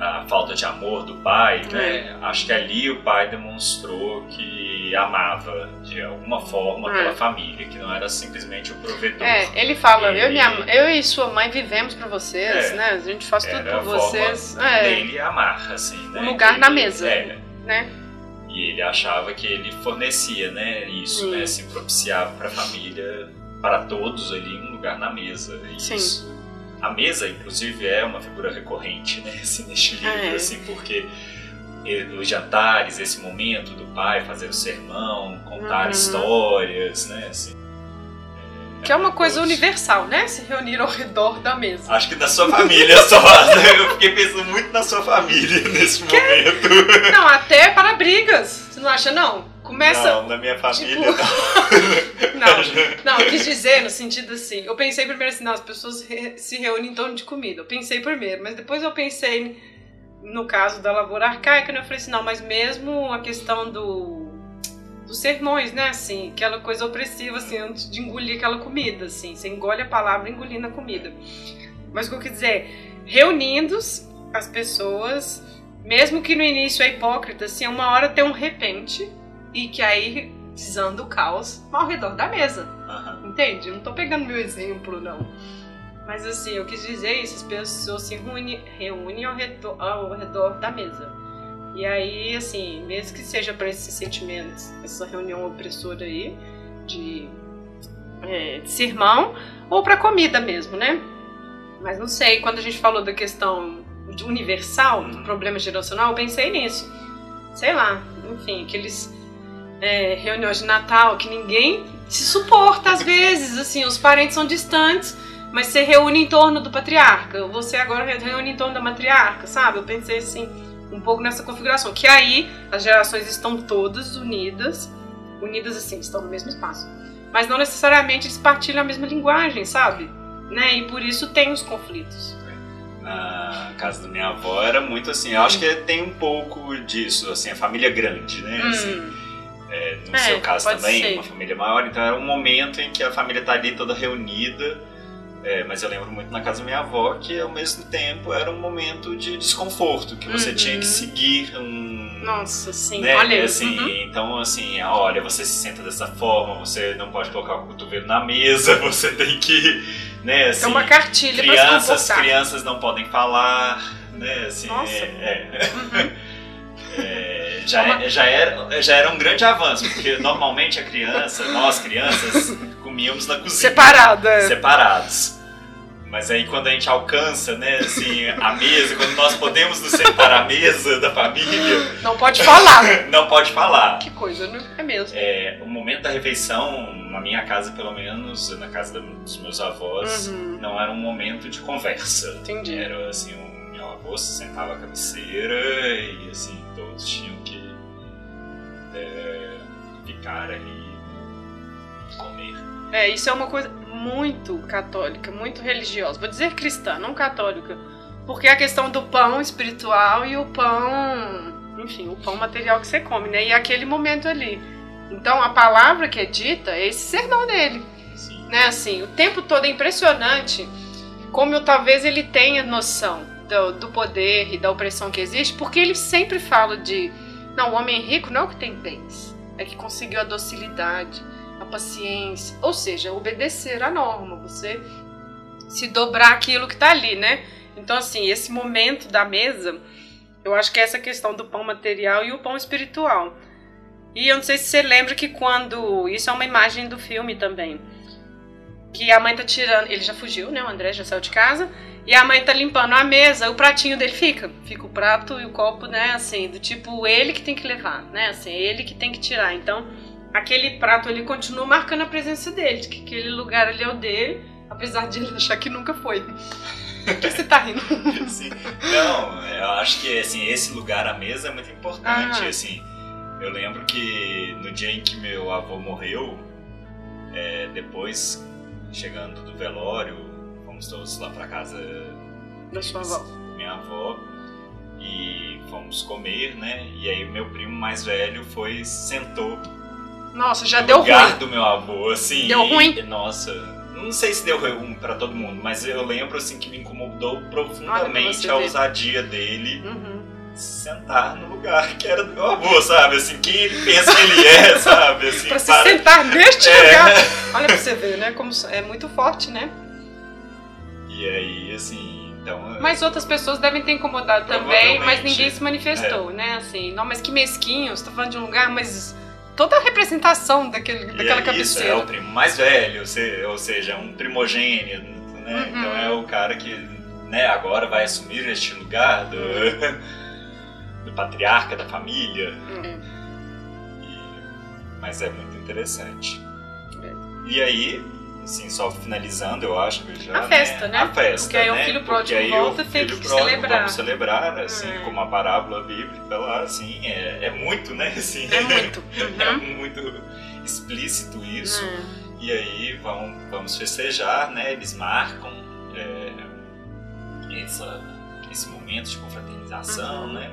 Speaker 2: a falta de amor do pai, né? Acho que ali o pai demonstrou que amava de alguma forma
Speaker 1: É.
Speaker 2: aquela família, que não era simplesmente o provedor.
Speaker 1: É, ele fala,
Speaker 2: Ele-
Speaker 1: eu, e minha, eu e sua mãe vivemos pra vocês,
Speaker 2: É.
Speaker 1: né? A gente faz tudo
Speaker 2: Era
Speaker 1: por
Speaker 2: a
Speaker 1: vocês. É,
Speaker 2: dele amar, assim, né?
Speaker 1: Um lugar
Speaker 2: Que
Speaker 1: na
Speaker 2: ele-
Speaker 1: mesa.
Speaker 2: É,
Speaker 1: né?
Speaker 2: e ele achava que ele fornecia, né, isso,
Speaker 1: Sim.
Speaker 2: né, assim, propiciava para a família, para todos ali, um lugar na mesa. E
Speaker 1: Sim.
Speaker 2: A mesa, inclusive, é uma figura recorrente, né, assim, neste livro,
Speaker 1: É.
Speaker 2: assim, porque os jantares, esse momento do pai fazer o sermão, contar
Speaker 1: Uhum.
Speaker 2: histórias, né, assim.
Speaker 1: Que é uma coisa
Speaker 2: todos-
Speaker 1: universal, né? Se reunir ao redor da mesa.
Speaker 2: Acho que da sua família só, né? Eu fiquei pensando muito na sua família nesse momento.
Speaker 1: Não, até para brigas. Você não acha, não? Começa.
Speaker 2: Não, na minha família
Speaker 1: tipo,
Speaker 2: não.
Speaker 1: Não, não, quis dizer no sentido assim. Eu pensei primeiro assim, não, as pessoas re- se reúnem em torno de comida. Eu pensei primeiro, mas depois eu pensei no caso da lavoura arcaica, né? Eu falei assim, não, mas mesmo a questão do dos sermões, né? Assim, aquela coisa opressiva, assim, antes de engolir aquela comida, assim. Você engole a palavra engolindo a comida. Mas o que eu quis dizer, reunindo as pessoas, mesmo que no início é hipócrita, assim, uma hora tem um repente e que aí desanda o caos ao redor da mesa.
Speaker 2: Aham.
Speaker 1: Entende? Não tô pegando meu exemplo, não. Mas assim, eu quis dizer isso, as pessoas se reúnem, reúnem ao, redor, ao redor da mesa. E aí, assim, mesmo que seja para esses sentimentos, essa reunião opressora aí, de, é, de sermão, ou para comida mesmo, né? Mas não sei, quando a gente falou da questão universal, do
Speaker 2: Uhum.
Speaker 1: problema geracional, eu pensei nisso. Sei lá, enfim, aqueles é, reuniões de Natal que ninguém se suporta às vezes, assim, os parentes são distantes, mas você reúne em torno do patriarca, você agora reúne em torno da matriarca, sabe? Eu pensei assim, um pouco nessa configuração, que aí as gerações estão todas unidas, unidas assim, estão no mesmo espaço, mas não necessariamente eles partilham a mesma linguagem, sabe? Né? E por isso tem os conflitos.
Speaker 2: na casa da minha avó era muito assim. Eu acho que tem um pouco disso, assim, a família grande, né? Assim,
Speaker 1: Hum,
Speaker 2: é, no
Speaker 1: É,
Speaker 2: seu caso também,
Speaker 1: ser.
Speaker 2: uma família maior, então era um momento em que a família tá ali toda reunida. é, mas eu lembro muito na casa da minha avó que ao mesmo tempo era um momento de desconforto, que você
Speaker 1: Uhum.
Speaker 2: tinha que seguir um.
Speaker 1: nossa, sim,
Speaker 2: né?
Speaker 1: olha
Speaker 2: assim,
Speaker 1: uhum.
Speaker 2: Então, assim, olha, você se senta dessa forma, você não pode colocar o cotovelo na mesa, você tem que, né, assim,
Speaker 1: Tem uma cartilha pra se
Speaker 2: crianças, crianças não podem falar, né, assim,
Speaker 1: Nossa.
Speaker 2: é, é,
Speaker 1: Uhum.
Speaker 2: é, já, é- já, era, já era um grande avanço, porque normalmente a criança, nós crianças, comíamos na cozinha,
Speaker 1: Separada.
Speaker 2: separados. Mas aí quando a gente alcança, né, assim, a mesa, quando nós podemos nos sentar à mesa da família.
Speaker 1: Não pode falar.
Speaker 2: não pode falar.
Speaker 1: Que coisa, não é mesmo?
Speaker 2: É, o momento da refeição, na minha casa pelo menos, na casa dos meus avós, uhum. não era um momento de conversa.
Speaker 1: Entendi.
Speaker 2: Era assim, o meu avô se sentava à cabeceira e assim, todos tinham é, ficar ali, comer.
Speaker 1: É, isso é uma coisa muito católica, muito religiosa. Vou dizer cristã, não católica. Porque é a questão do pão espiritual e o pão, enfim, o pão material que você come, né? E aquele momento ali. Então a palavra que é dita é esse sermão dele. Sim. Né? Assim, o tempo todo é impressionante como eu, talvez ele tenha noção do, do poder e da opressão que existe, porque ele sempre fala de. Não, o homem rico não é o que tem bens, é que conseguiu a docilidade a paciência, ou seja, obedecer à norma, você se dobrar aquilo que está ali, né? Então, assim, esse momento da mesa, eu acho que é essa questão do pão material e o pão espiritual. E eu não sei se você lembra que quando. Isso é uma imagem do filme também. Que a mãe tá tirando. Ele já fugiu, né? O André já saiu de casa. E a mãe tá limpando a mesa, o pratinho dele fica. Fica o prato e o copo, né? Assim, do tipo, ele que tem que levar, né? Assim, ele que tem que tirar. Então aquele prato ali continua marcando a presença dele, de que aquele lugar ali é o dele, apesar de ele achar que nunca foi. Por que você tá rindo?
Speaker 2: Sim. Não, eu acho que assim, esse lugar à mesa é muito importante. Ah. Assim, eu lembro que no dia em que meu avô morreu, é, depois, chegando do velório, fomos todos lá pra casa
Speaker 1: da sua avó.
Speaker 2: Minha avó. E fomos comer, né? E aí meu primo mais velho foi, sentou
Speaker 1: nossa, já deu lugar ruim.
Speaker 2: do meu avô, assim.
Speaker 1: Deu ruim?
Speaker 2: Nossa, não sei se deu ruim para todo mundo, mas eu lembro assim que me incomodou profundamente a ousadia dele. Uhum. Sentar no lugar que era do meu avô, sabe? Assim, quem ele pensa que ele é, sabe? Assim,
Speaker 1: pra se para... sentar neste é. lugar. Olha pra você ver, né? Como é muito forte, né?
Speaker 2: E aí, assim, então.
Speaker 1: Mas outras pessoas devem ter incomodado também, mas ninguém se manifestou, é. né? Assim, não, mas que mesquinho, você tá falando de um lugar, mas toda a representação daquele, daquela cabeceira. Isso
Speaker 2: é o primo mais velho, ou seja, um primogênio, né? Uhum. Então é o cara que né, agora vai assumir este lugar do, do patriarca da família. Uhum. E, mas é muito interessante. É. E aí, assim, só finalizando, eu acho que já.
Speaker 1: A festa, né?
Speaker 2: A festa.
Speaker 1: Porque aí
Speaker 2: né?
Speaker 1: o filho pródigo volta tem que pródigo, celebrar.
Speaker 2: Vamos celebrar, assim, é. como a parábola bíblica lá, assim, é, é muito, né? Assim,
Speaker 1: é muito.
Speaker 2: Uhum. é muito explícito isso. Uhum. E aí vão, vamos festejar, né? Eles marcam é, essa, esse momento de confraternização, uhum. né?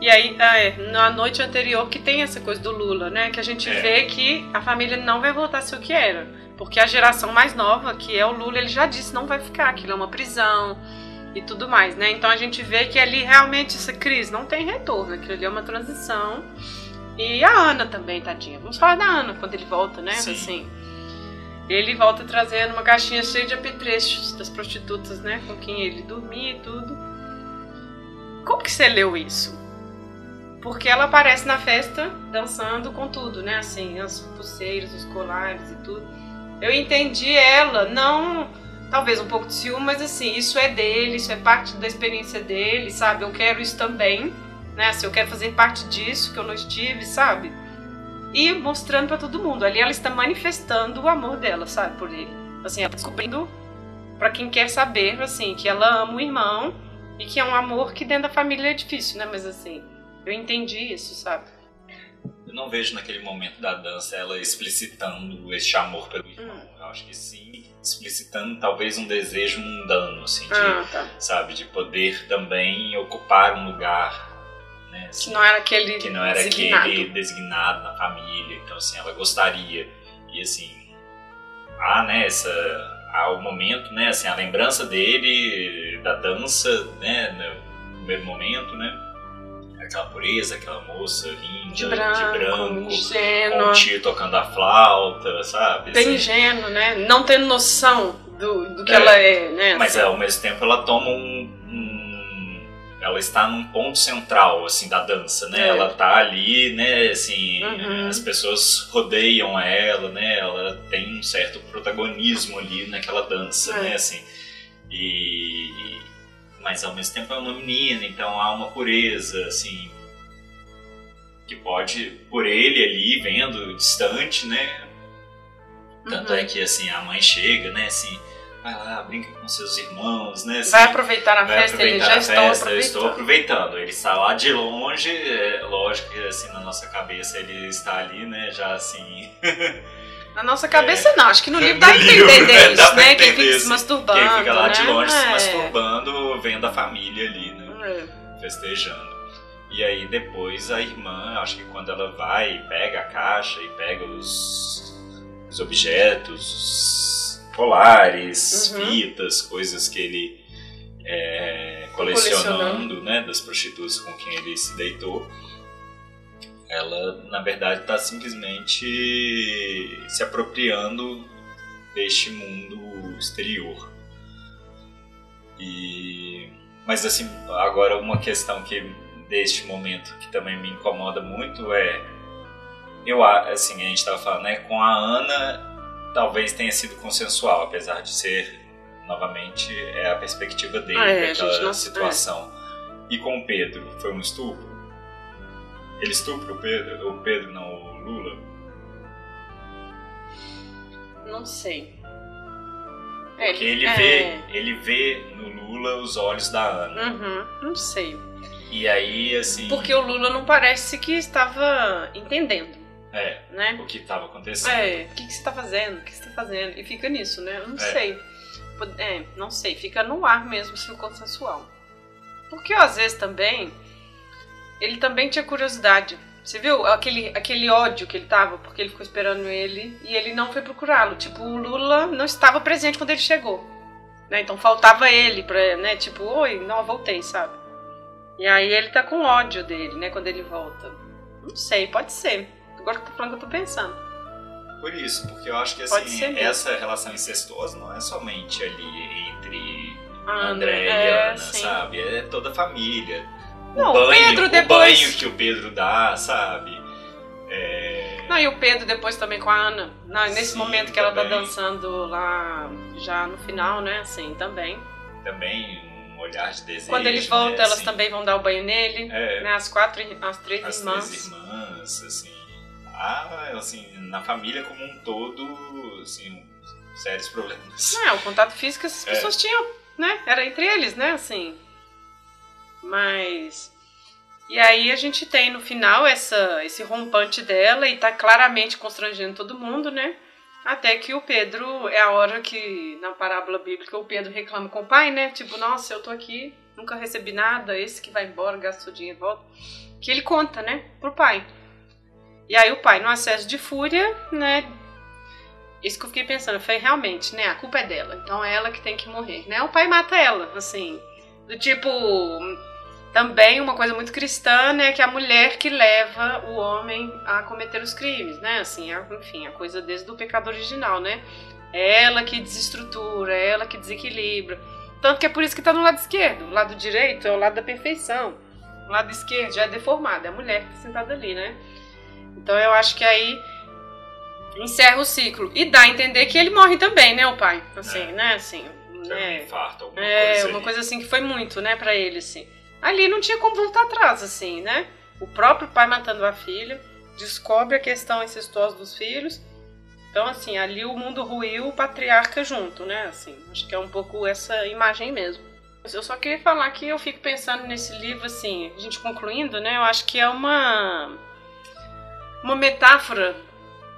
Speaker 1: E aí, ah, é, na noite anterior que tem essa coisa do Lula, né? Que a gente é. vê que a família não vai voltar a ser o que era. Porque a geração mais nova, que é o Lula, ele já disse não vai ficar, aquilo é uma prisão e tudo mais, né? Então a gente vê que ali realmente essa crise não tem retorno, aquilo ali é uma transição. E a Ana também, tadinha. Vamos falar da Ana quando ele volta, né? Sim. Assim, ele volta trazendo uma caixinha cheia de apetrechos das prostitutas, né? Com quem ele dormia e tudo. Como que você leu isso? Porque ela aparece na festa dançando com tudo, né? Assim, as pulseiras, os colares e tudo. Eu entendi ela, não. Talvez um pouco de ciúme, mas assim, isso é dele, isso é parte da experiência dele, sabe? Eu quero isso também, né? Assim, eu quero fazer parte disso que eu não estive, sabe? E mostrando para todo mundo. Ali ela está manifestando o amor dela, sabe? Por ele. Assim, ela tá descobrindo para quem quer saber, assim, que ela ama o irmão e que é um amor que dentro da família é difícil, né? Mas assim, eu entendi isso, sabe?
Speaker 2: Eu não vejo naquele momento da dança ela explicitando esse amor pelo irmão. Hum. Eu acho que sim, explicitando talvez um desejo mundano, assim, de, ah, tá. sabe, de poder também ocupar um lugar. Né, assim,
Speaker 1: que não era aquele
Speaker 2: que não era designado. aquele designado na família. Então, assim, ela gostaria. E assim, há né, essa há o momento, né, assim, a lembrança dele da dança, né, no primeiro momento, né, aquela pureza, aquela moça linda,
Speaker 1: de branco, de branco ingênua.
Speaker 2: com o tio tocando a flauta, sabe?
Speaker 1: Bem assim. ingênuo, né? Não tendo noção do, do que é, ela é, né?
Speaker 2: Mas assim. ao mesmo tempo ela toma um, um, ela está num ponto central, assim, da dança, né? É. Ela tá ali, né, assim, uhum. as pessoas rodeiam ela, né? Ela tem um certo protagonismo ali naquela dança, é. né, assim. E... Mas ao mesmo tempo é uma menina, então há uma pureza, assim, que pode, por ele ali, vendo distante, né? Tanto uhum. é que, assim, a mãe chega, né, assim vai lá, brinca com seus irmãos, né? Assim,
Speaker 1: vai aproveitar a vai festa, aproveitar eles já estão festa,
Speaker 2: aproveitando. Eu estou aproveitando. Ele está lá de longe, é, lógico que assim, na nossa cabeça ele está ali, né? Já assim.
Speaker 1: Na nossa cabeça é, não, acho que no livro dá a entender né? isso, né? Quem fica se
Speaker 2: assim,
Speaker 1: masturbando.
Speaker 2: Quem fica lá
Speaker 1: né?
Speaker 2: de longe é. se masturbando, vendo a família ali, né? É. Festejando. E aí depois a irmã, acho que quando ela vai, pega a caixa e pega os, os objetos, colares, uhum. fitas, coisas que ele é, colecionando, né, das prostitutas com quem ele se deitou. Ela, na verdade, está simplesmente se apropriando deste mundo exterior. E, mas assim, agora uma questão que deste momento que também me incomoda muito é eu assim a gente estava falando né com a Ana talvez tenha sido consensual, apesar de ser, novamente, é a perspectiva dele, ah, é, daquela não... situação. É. E com o Pedro, foi um estupro? Ele estupra o Pedro, o Pedro não o Lula?
Speaker 1: Não sei.
Speaker 2: Porque ele, ele vê, é... ele vê no Lula os olhos da Ana.
Speaker 1: Uhum, não sei.
Speaker 2: E aí, assim.
Speaker 1: Porque o Lula não parece que estava entendendo.
Speaker 2: É.
Speaker 1: Né?
Speaker 2: O que estava acontecendo.
Speaker 1: É, o que, que você está fazendo? O que você está fazendo? E fica nisso, né? Eu não é. sei. É, não sei. Fica no ar mesmo se for consensual. Porque às vezes também. Ele também tinha curiosidade. Você viu aquele, aquele ódio que ele tava porque ele ficou esperando ele e ele não foi procurá-lo. Tipo, o Lula não estava presente quando ele chegou. Né? Então faltava ele pra, né? Tipo, oi, não, voltei, sabe? E aí ele tá com ódio dele, né? Quando ele volta. Não sei, pode ser. Agora que eu tô falando eu tô pensando.
Speaker 2: Por isso, porque eu acho que assim, essa relação incestuosa não é somente ali entre André e é, Ana, sim. sabe? É toda a família. O não, banho, o, Pedro depois... o banho que o Pedro dá, sabe? É...
Speaker 1: Não, e o Pedro depois também com a Ana. Não, nesse sim, momento que também. ela tá dançando lá, já no final, né? Assim, também.
Speaker 2: Também um olhar de desejo.
Speaker 1: Quando ele volta, né? elas assim, também vão dar o banho nele. É, né? As quatro, as três
Speaker 2: as
Speaker 1: irmãs.
Speaker 2: As três irmãs, assim há, assim, na família como um todo, assim, sérios problemas.
Speaker 1: Não, é, o contato físico essas é. pessoas tinham, né? Era entre eles, né, assim. Mas... E aí a gente tem no final essa, esse rompante dela e tá claramente constrangendo todo mundo, né? Até que o Pedro, é a hora que, na parábola bíblica, o Pedro reclama com o pai, né? Tipo, nossa, eu tô aqui, nunca recebi nada, esse que vai embora, gasta o dinheiro e volta. Que ele conta, né, pro pai. E aí o pai, no acesso de fúria, né? Isso que eu fiquei pensando, foi realmente, né? A culpa é dela. Então é ela que tem que morrer, né? O pai mata ela, assim. Do tipo. Também uma coisa muito cristã, né? Que é a mulher que leva o homem a cometer os crimes, né? Assim, enfim, a coisa desde o pecado original, né? É ela que desestrutura, é ela que desequilibra. Tanto que é por isso que tá no lado esquerdo. O lado direito é o lado da perfeição. O lado esquerdo já é deformado, é a mulher que tá sentada ali, né? Então eu acho que aí encerra o ciclo. E dá a entender que ele morre também, né, o pai? Assim, é. né, assim.
Speaker 2: Né? Um infarto, alguma
Speaker 1: é,
Speaker 2: coisa
Speaker 1: uma coisa assim que foi muito, né, para ele, assim. Ali não tinha como voltar atrás, assim, né? O próprio pai matando a filha, descobre a questão incestuosa dos filhos. Então, assim, ali o mundo ruiu, o patriarca junto, né? Assim, acho que é um pouco essa imagem mesmo. Eu só queria falar que eu fico pensando nesse livro, assim, a gente concluindo, né? Eu acho que é uma uma metáfora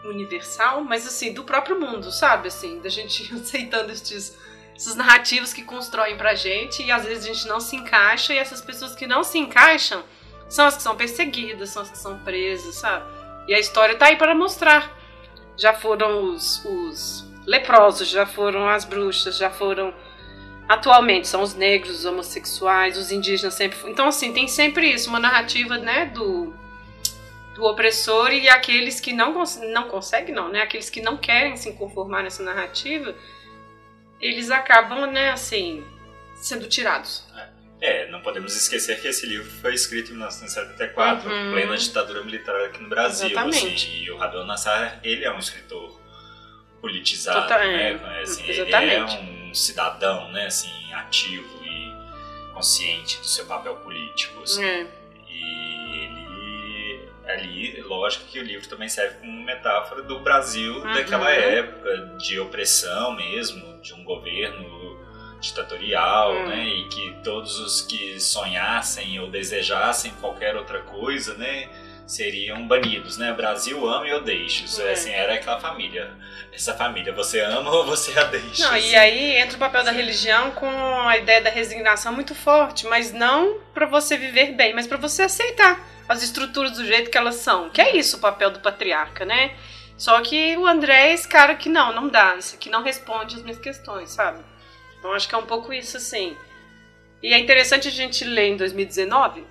Speaker 1: universal, mas assim, do próprio mundo, sabe? Assim, da gente aceitando esses, essas narrativas que constroem pra gente e às vezes a gente não se encaixa e essas pessoas que não se encaixam são as que são perseguidas, são as que são presas, sabe? E a história tá aí para mostrar. Já foram os, os leprosos, já foram as bruxas, já foram atualmente são os negros, os homossexuais, os indígenas sempre. Então assim, tem sempre isso, uma narrativa, né, do do opressor e aqueles que não, não conseguem, não, né? Aqueles que não querem se conformar nessa narrativa, eles acabam, né, assim, sendo tirados.
Speaker 2: É. É, não podemos esquecer que esse livro foi escrito em 1974, uhum. plena ditadura militar aqui no Brasil. Exatamente. Assim, e o Rabel Nassar, ele é um escritor politizado, Total, né? É. Assim, ele é um cidadão, né? Assim, ativo e consciente do seu papel político. Assim. É. Ali, lógico que o livro também serve como metáfora do Brasil uhum. daquela época de opressão mesmo, de um governo ditatorial, hum. né? E que todos os que sonhassem ou desejassem qualquer outra coisa, né? Seriam banidos, né? Brasil ama e eu deixo. É. Assim, era aquela família. Essa família, você ama ou você a deixa.
Speaker 1: Não,
Speaker 2: assim.
Speaker 1: e aí entra o papel da religião com a ideia da resignação muito forte, mas não para você viver bem, mas para você aceitar as estruturas do jeito que elas são. Que é isso o papel do patriarca, né? Só que o André é esse cara que não, não dá, isso aqui não responde as minhas questões, sabe? Então acho que é um pouco isso, assim. E é interessante a gente ler em 2019,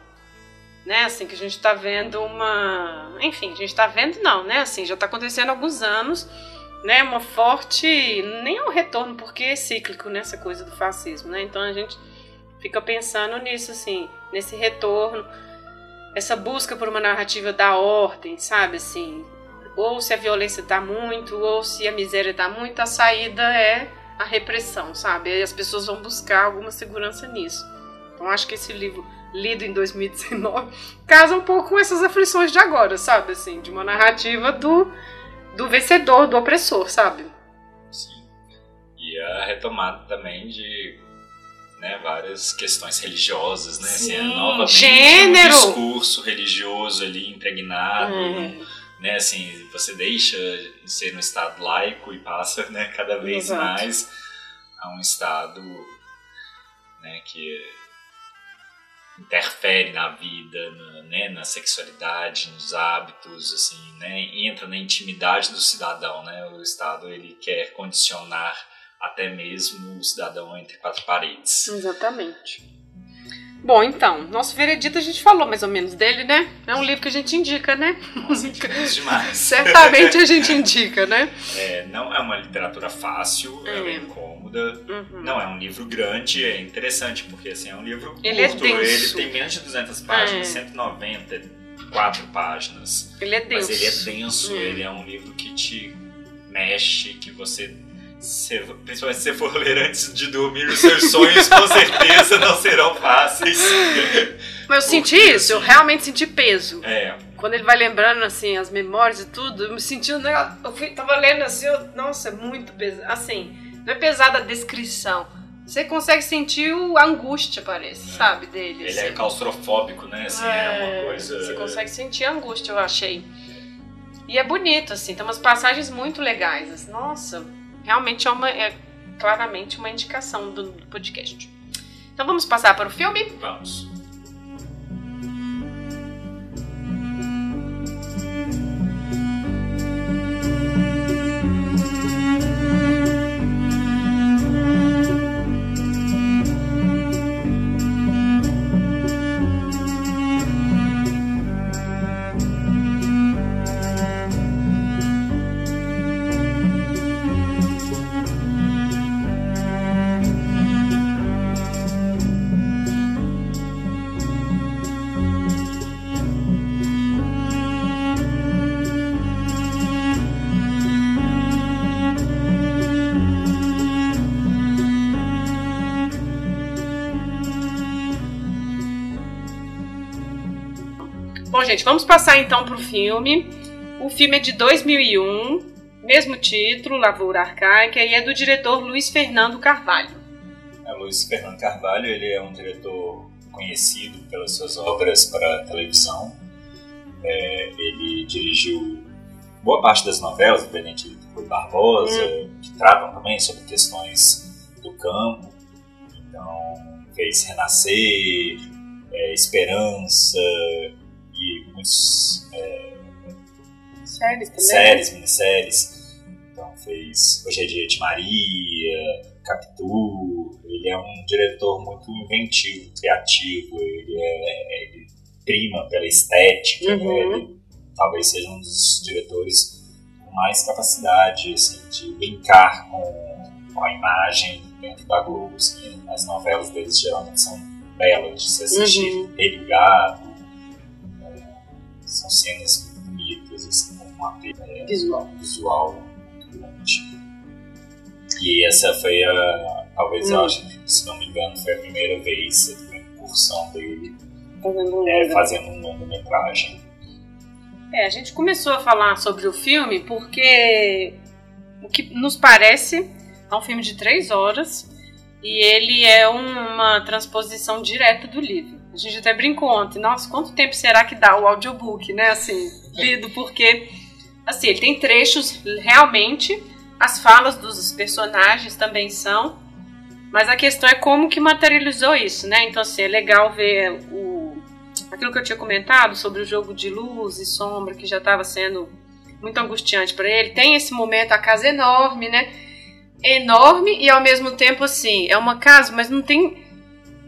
Speaker 1: né? Assim, que a gente está vendo uma. Enfim, a gente está vendo, não, né? Assim, já está acontecendo há alguns anos, né? Uma forte. Nem um retorno, porque é cíclico, né? Essa coisa do fascismo, né? Então a gente fica pensando nisso, assim, nesse retorno, essa busca por uma narrativa da ordem, sabe? Assim, ou se a violência está muito, ou se a miséria está muito, a saída é a repressão, sabe? E as pessoas vão buscar alguma segurança nisso. Então acho que esse livro, lido em 2019, casa um pouco com essas aflições de agora, sabe? Assim, de uma narrativa do, do vencedor, do opressor, sabe?
Speaker 2: Sim. E a retomada também de né, várias questões religiosas, né? Assim, Sim. Assim, novamente Gênero. um discurso religioso ali impregnado. Hum né, assim, você deixa de ser um estado laico e passa, né, cada vez Exato. mais a um estado, né, que interfere na vida, na, né, na sexualidade, nos hábitos, assim, né, entra na intimidade do cidadão, né, o estado ele quer condicionar até mesmo o cidadão entre quatro paredes.
Speaker 1: Exatamente. Bom, então, nosso veredito a gente falou mais ou menos dele, né? É um livro que a gente indica, né?
Speaker 2: Nossa, demais.
Speaker 1: Certamente a gente indica, né?
Speaker 2: É, não é uma literatura fácil, é. ela é incômoda. Uhum. Não é um livro grande, é interessante, porque assim, é um livro curto.
Speaker 1: Ele, é denso.
Speaker 2: ele tem menos de 200 páginas, é. 194 páginas.
Speaker 1: Ele é denso.
Speaker 2: Mas ele é denso, hum. ele é um livro que te mexe, que você se, principalmente se você for ler antes de dormir, os seus sonhos com certeza não serão fáceis.
Speaker 1: Mas eu senti isso, eu assim, realmente senti peso.
Speaker 2: É.
Speaker 1: Quando ele vai lembrando assim as memórias e tudo, eu me senti, né, eu fui, tava lendo assim, eu, nossa, é muito pesado. Assim, não é pesada a descrição. Você consegue sentir a angústia, parece, é. sabe, dele.
Speaker 2: Ele
Speaker 1: é assim.
Speaker 2: é claustrofóbico, né? Assim, é, é uma coisa.
Speaker 1: Você consegue sentir a angústia, eu achei. E é bonito, assim, tem umas passagens muito legais. Assim, nossa, realmente é, uma, é claramente uma indicação do, do podcast. Então vamos passar para o filme?
Speaker 2: Vamos.
Speaker 1: Gente, vamos passar então pro filme. O filme é de 2001, mesmo título, Lavoura Arcaica, e é do diretor Luiz Fernando Carvalho.
Speaker 2: É, Luiz Fernando Carvalho, ele é um diretor conhecido pelas suas obras para televisão. É, ele dirigiu boa parte das novelas, do Benedito Barbosa, hum. que tratam também sobre questões do campo. Então, fez Renascer, é, Esperança, e muitos é,
Speaker 1: séries também.
Speaker 2: Séries, minisséries. Então fez Hoje é Dia de Maria, Capitu. Ele é um diretor muito inventivo, criativo. Ele, é, ele prima pela estética. Né? Uhum. Né? Ele talvez seja um dos diretores com mais capacidade assim, de brincar com, com a imagem dentro da Globo. Assim, as novelas deles geralmente são bela de se assistir, uhum. religado. É, são cenas bonitas, assim, com uma é,
Speaker 1: visual.
Speaker 2: visual muito grande. E essa foi a, talvez eu hum. acho, se não me engano, foi a primeira vez, a primeira incursão dele fazendo um, é, fazendo um longa-metragem.
Speaker 1: É, a gente começou a falar sobre o filme porque o que nos parece é um filme de três horas e ele é uma transposição direta do livro. A gente até brincou ontem, nossa, quanto tempo será que dá o audiobook, né? Assim, lido, porque assim, ele tem trechos realmente, as falas dos personagens também são, mas a questão é como que materializou isso, né? Então, assim, é legal ver o, aquilo que eu tinha comentado sobre o jogo de luz e sombra, que já estava sendo muito angustiante para ele. Tem esse momento, a casa enorme, né? Enorme e ao mesmo tempo, assim, é uma casa, mas não tem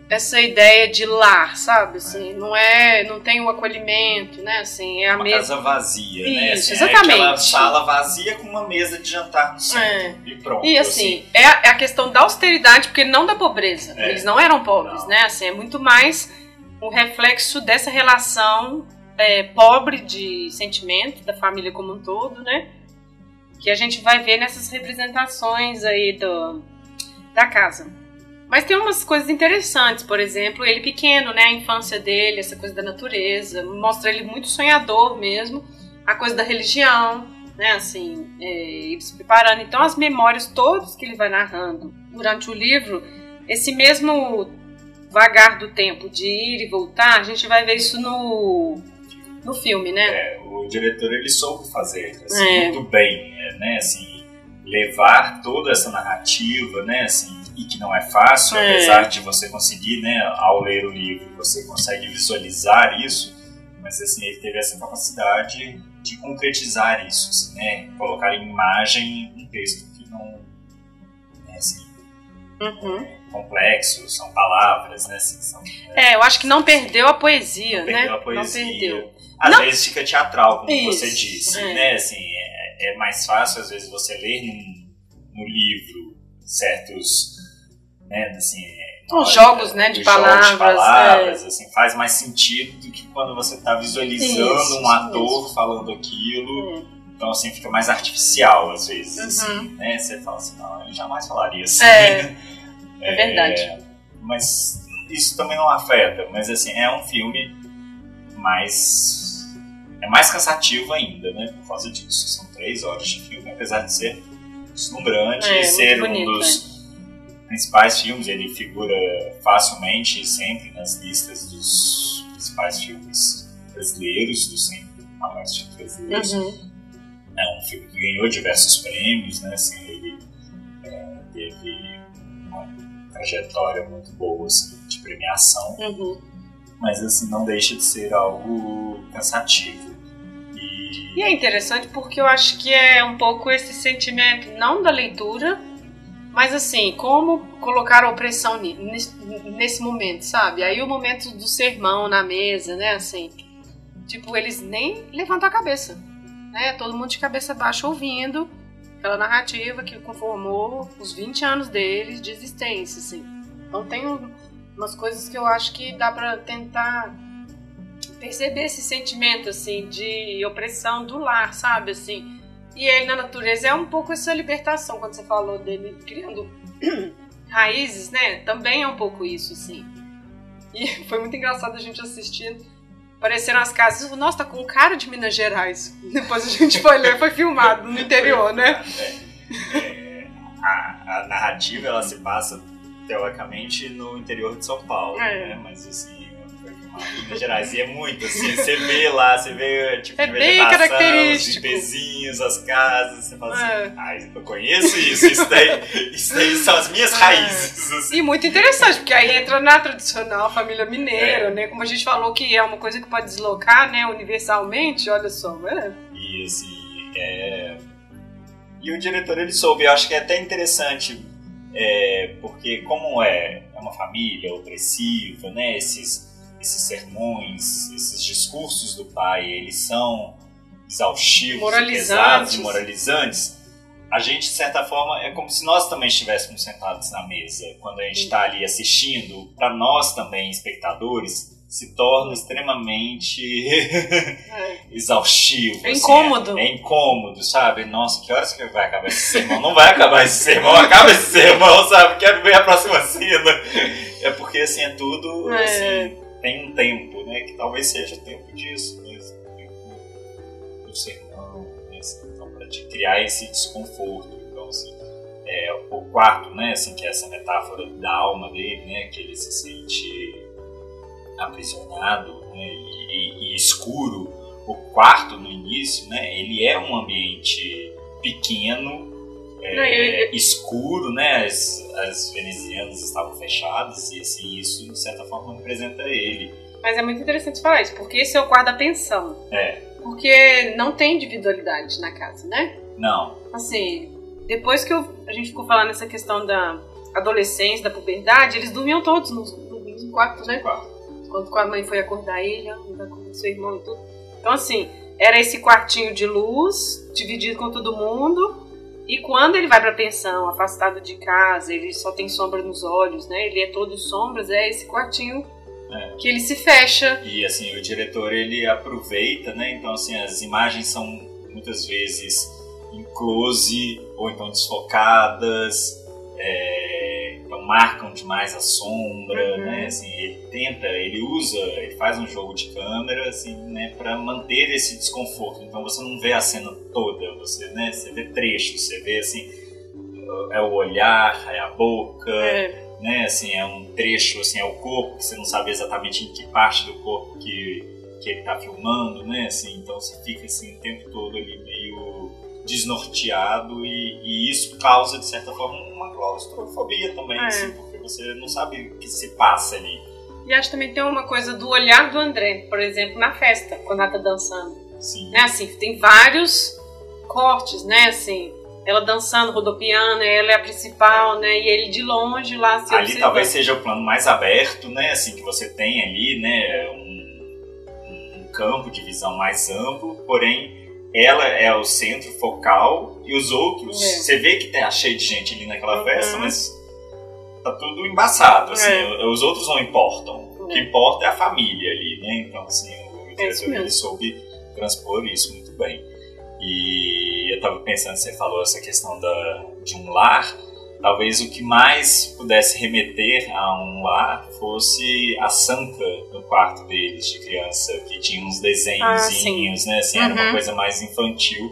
Speaker 1: essa ideia de lar, sabe? Assim, é. não é, não tem o um acolhimento, né? Assim, é a
Speaker 2: uma
Speaker 1: mesa
Speaker 2: casa vazia,
Speaker 1: Isso,
Speaker 2: né?
Speaker 1: Assim, exatamente. É
Speaker 2: aquela sala vazia com uma mesa de jantar no centro é. e pronto.
Speaker 1: E assim, assim. É, a, é, a, questão da austeridade, porque não da pobreza. É. Eles não eram pobres, não. né? Assim, é muito mais um reflexo dessa relação é, pobre de sentimento da família como um todo, né? Que a gente vai ver nessas representações aí do, da casa. Mas tem umas coisas interessantes, por exemplo, ele pequeno, né? A infância dele, essa coisa da natureza, mostra ele muito sonhador mesmo, a coisa da religião, né? Assim, é, ele se preparando. Então, as memórias todas que ele vai narrando durante o livro, esse mesmo vagar do tempo de ir e voltar, a gente vai ver isso no, no filme, né?
Speaker 2: É, o diretor ele soube fazer assim, é. muito bem, né? Assim, levar toda essa narrativa, né? Assim, e que não é fácil, é. apesar de você conseguir, né, ao ler o livro, você consegue visualizar isso, mas assim, ele teve essa capacidade de concretizar isso, assim, né, colocar em imagem um texto que não é assim, uhum. é complexo, são palavras, né, assim, são,
Speaker 1: é, eu acho que não perdeu a poesia,
Speaker 2: não
Speaker 1: né?
Speaker 2: Perdeu a poesia. Não perdeu. Às não. vezes fica teatral, como isso. você disse, é. né, assim, é, é mais fácil às vezes você ler num, no livro certos né, assim,
Speaker 1: os jogos, né, de palavras,
Speaker 2: de palavras é. assim, faz mais sentido do que quando você está visualizando isso, um ator isso. falando aquilo. Hum. Então, assim, fica mais artificial às vezes. Uhum. Assim, né? Você fala assim, não, eu jamais falaria assim.
Speaker 1: É, é verdade.
Speaker 2: Mas isso também não afeta. Mas, assim, é um filme mais... É mais cansativo ainda, né? Por causa disso. São três horas de filme, apesar de ser deslumbrante é, e ser bonito, um dos principais filmes, ele figura facilmente sempre nas listas dos principais filmes brasileiros, dos 100 maiores filmes brasileiros. Uhum. É um filme que ganhou diversos prêmios, né? Assim, ele é, teve uma trajetória muito boa assim, de premiação, uhum. mas assim não deixa de ser algo cansativo.
Speaker 1: E... e é interessante porque eu acho que é um pouco esse sentimento não da leitura, mas assim, como colocar a opressão nesse, momento, sabe? Aí o momento do sermão na mesa, né? Assim, tipo, eles nem levantam a cabeça, né? Todo mundo de cabeça baixa ouvindo aquela narrativa que conformou os 20 anos deles de existência, assim. Então tem umas coisas que eu acho que dá para tentar perceber esse sentimento, assim, de opressão do lar, sabe? Assim, e ele na natureza é um pouco essa libertação, quando você falou dele criando raízes, né? Também é um pouco isso, assim. E foi muito engraçado a gente assistindo. Apareceram as casas. Nossa, tá com cara de Minas Gerais. Depois a gente foi ler, foi filmado no interior, né?
Speaker 2: É, é, a, a, narrativa ela se passa teoricamente no interior de São Paulo, é. né? Mas assim, Minas Gerais. E é muito, assim, você vê lá, você vê tipo
Speaker 1: é característico.
Speaker 2: os vizinhos, as casas, você fala assim, é. ah, eu conheço isso, isso daí, isso daí são as minhas é. raízes. Assim.
Speaker 1: E muito interessante, porque aí entra na tradicional família mineira, é. né? Como a gente falou que é uma coisa que pode deslocar, né, universalmente, olha só, né?
Speaker 2: E assim, é... E o diretor, ele soube, eu acho que é até interessante, é, porque como é, é uma família opressiva, né, esses esses sermões, esses discursos do pai, eles são exaustivos, pesados e moralizantes, a gente, de certa forma, é como se nós também estivéssemos sentados na mesa. Quando a gente está ali assistindo, para nós também, espectadores, se torna extremamente é. exaustivo.
Speaker 1: É assim, incômodo.
Speaker 2: É, é, incômodo, sabe? Nossa, que horas que vai acabar esse sermão? Não vai acabar esse sermão, acaba esse sermão, sabe? Quero ver a próxima cena. É porque, assim, é tudo, é. assim, tem um tempo, né? Que talvez seja tempo disso mesmo. Tempo do sermão, né? Então, para te criar esse desconforto. Então, assim, é, o quarto, né? Assim, que é essa metáfora da alma dele, né? Que ele se sente aprisionado né, e, e, escuro, o quarto no início, né, ele é um ambiente pequeno, é, escuro, né, as, as venezianas estavam fechadas e assim, isso de certa forma representa ele.
Speaker 1: Mas é muito interessante falar isso, porque esse é o quarto da pensão.
Speaker 2: É.
Speaker 1: Porque não tem individualidade na casa, né?
Speaker 2: Não.
Speaker 1: Assim, depois que eu, a gente ficou falando nessa questão da adolescência, da puberdade, eles dormiam todos nos, nos quartos, né?
Speaker 2: Quarto
Speaker 1: quando a mãe foi acordar ele, acordar seu irmão e tudo. Então, assim, era esse quartinho de luz, dividido com todo mundo. E quando ele vai para a pensão, afastado de casa, ele só tem sombra nos olhos, né? Ele é todo sombras, é esse quartinho é. que ele se fecha.
Speaker 2: E assim, o diretor ele aproveita, né? Então, assim, as imagens são muitas vezes em close ou então desfocadas. É marcam demais a sombra, uhum. né? Assim, ele tenta, ele usa, ele faz um jogo de câmera, assim, né, para manter esse desconforto. Então você não vê a cena toda, você, né, você vê trechos, você vê assim, é o olhar, é a boca, é. né? Assim, é um trecho, assim, é o corpo, que você não sabe exatamente em que parte do corpo que que ele está filmando, né? Assim, então você fica assim o tempo todo ali desnorteado e, e isso causa de certa forma uma claustrofobia também, é. assim, porque você não sabe o que se passa ali.
Speaker 1: E acho que também tem uma coisa do olhar do André, por exemplo, na festa, quando ela tá dançando.
Speaker 2: Sim.
Speaker 1: Né, assim, tem vários cortes, né, assim, ela dançando, rodopiando, ela é a principal, né, e ele de longe lá se
Speaker 2: Ali observando. talvez seja o plano mais aberto, né, assim, que você tem ali, né, um, um campo de visão mais amplo, porém ela é o centro focal e os outros, é. você vê que tá cheio de gente ali naquela uhum. festa, mas tá tudo embaçado, assim, é. os outros não importam. O que é. importa é a família ali, né? Então, assim, o é diretor ele soube transpor isso muito bem. E eu tava pensando, você falou essa questão da, de um lar, talvez o que mais pudesse remeter a um lar fosse a Santa no quarto deles de criança, que tinha uns desenhozinhos, ah, né? Assim, uhum. era uma coisa mais infantil.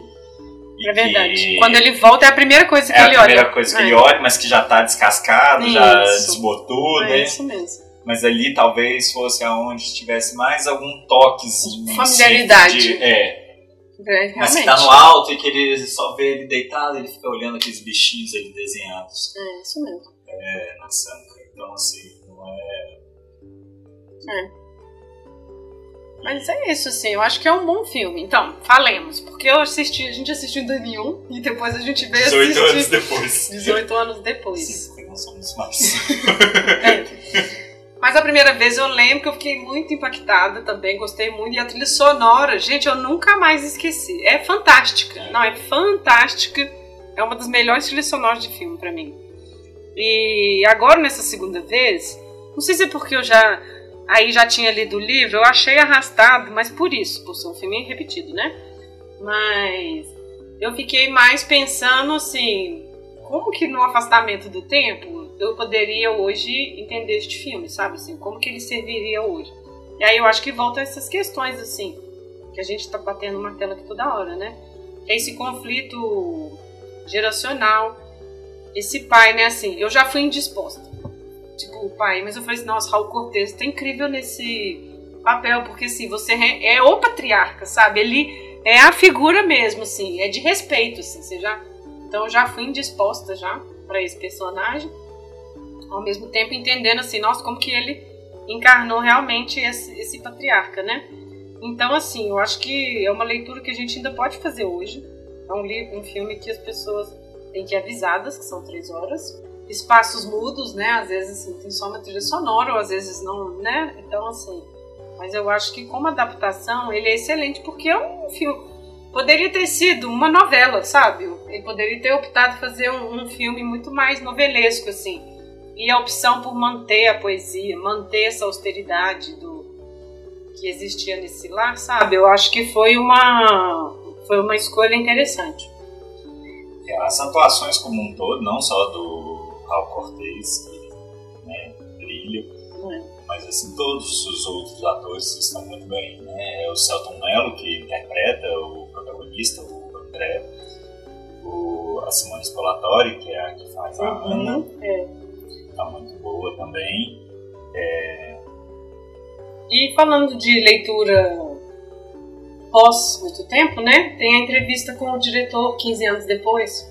Speaker 1: É verdade. Que... Quando ele volta é a primeira coisa que
Speaker 2: é
Speaker 1: ele olha.
Speaker 2: É a primeira coisa que é. ele olha, mas que já tá descascado, isso. já desbotou,
Speaker 1: é
Speaker 2: né?
Speaker 1: Isso mesmo.
Speaker 2: Mas ali talvez fosse aonde tivesse mais algum toquezinho.
Speaker 1: Familiaridade.
Speaker 2: De, é, é, Mas que tá no alto e que ele só vê ele deitado, ele fica olhando aqueles bichinhos ali desenhados.
Speaker 1: É, isso mesmo.
Speaker 2: É, na sanca. Então, assim, não é.
Speaker 1: É. Mas é isso, assim, eu acho que é um bom filme. Então, falemos, porque eu assisti, a gente assistiu em 2001 e depois a gente veio
Speaker 2: 18 assistir... anos depois.
Speaker 1: 18 anos depois.
Speaker 2: Sim, nós somos mais.
Speaker 1: é. Mas a primeira vez eu lembro que eu fiquei muito impactada também, gostei muito. E a trilha sonora, gente, eu nunca mais esqueci. É fantástica. Não, é fantástica. É uma das melhores trilhas sonoras de filme para mim. E agora, nessa segunda vez, não sei se é porque eu já. Aí já tinha lido o livro, eu achei arrastado, mas por isso, por ser um filme repetido, né? Mas eu fiquei mais pensando assim, como que no afastamento do tempo eu poderia hoje entender este filme, sabe? Assim, como que ele serviria hoje. E aí eu acho que volta essas questões, assim, que a gente tá batendo uma tela aqui toda hora, né? É esse conflito geracional, esse pai, né, assim, eu já fui indisposta. Tipo, o pai, mas eu falei assim, nossa, Raul Cortez tá incrível nesse papel, porque assim, você é o patriarca, sabe? Ele é a figura mesmo, assim, é de respeito, assim, você já... Então eu já fui indisposta já para esse personagem ao mesmo tempo entendendo assim, nossa, como que ele encarnou realmente esse, esse patriarca, né? Então, assim, eu acho que é uma leitura que a gente ainda pode fazer hoje. É um, livro, um filme que as pessoas têm que ir avisadas, que são três horas. Espaços mudos, né? Às vezes assim, tem só uma trilha sonora, ou às vezes não, né? Então, assim. Mas eu acho que como adaptação, ele é excelente, porque é um filme. poderia ter sido uma novela, sabe? Ele poderia ter optado fazer um, um filme muito mais novelesco, assim. E a opção por manter a poesia, manter essa austeridade do que existia nesse lar, sabe? Eu acho que foi uma foi uma escolha interessante.
Speaker 2: As atuações como um todo, não só do Raul Cortez, que né, brilha, é. mas assim, todos os outros atores estão muito bem. Né? É o Celton Mello, que interpreta o protagonista, o André, o, a Simone Spolatori, que é a que faz a uhum, Ana, é. Tá muito boa também. É...
Speaker 1: E falando de leitura pós muito tempo, né? Tem a entrevista com o diretor 15 anos depois,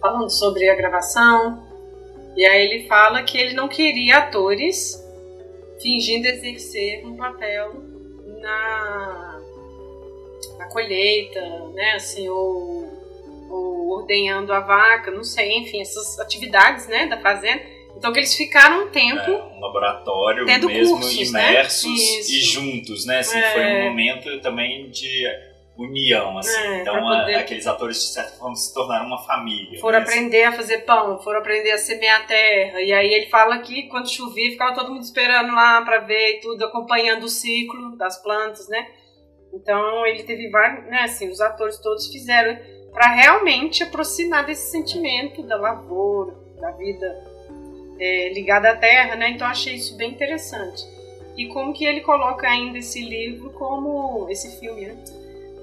Speaker 1: falando sobre a gravação. E aí ele fala que ele não queria atores fingindo exercer um papel na, na colheita, né? Assim, ou, ou ordenhando a vaca, não sei, enfim, essas atividades, né, da fazenda. Então que eles ficaram um tempo. É,
Speaker 2: um laboratório mesmo cursos, né? imersos né? e juntos, né? Assim, é. Foi um momento também de união, assim. É, então poder... aqueles atores de certa forma se tornaram uma família.
Speaker 1: Foram né? aprender a fazer pão, foram aprender a semear a terra. E aí ele fala que quando chovia ficava todo mundo esperando lá para ver e tudo, acompanhando o ciclo das plantas, né? Então ele teve vários, né? Assim, os atores todos fizeram para realmente aproximar desse sentimento da lavoura, da vida é, ligada à terra, né? Então achei isso bem interessante. E como que ele coloca ainda esse livro como esse filme, né?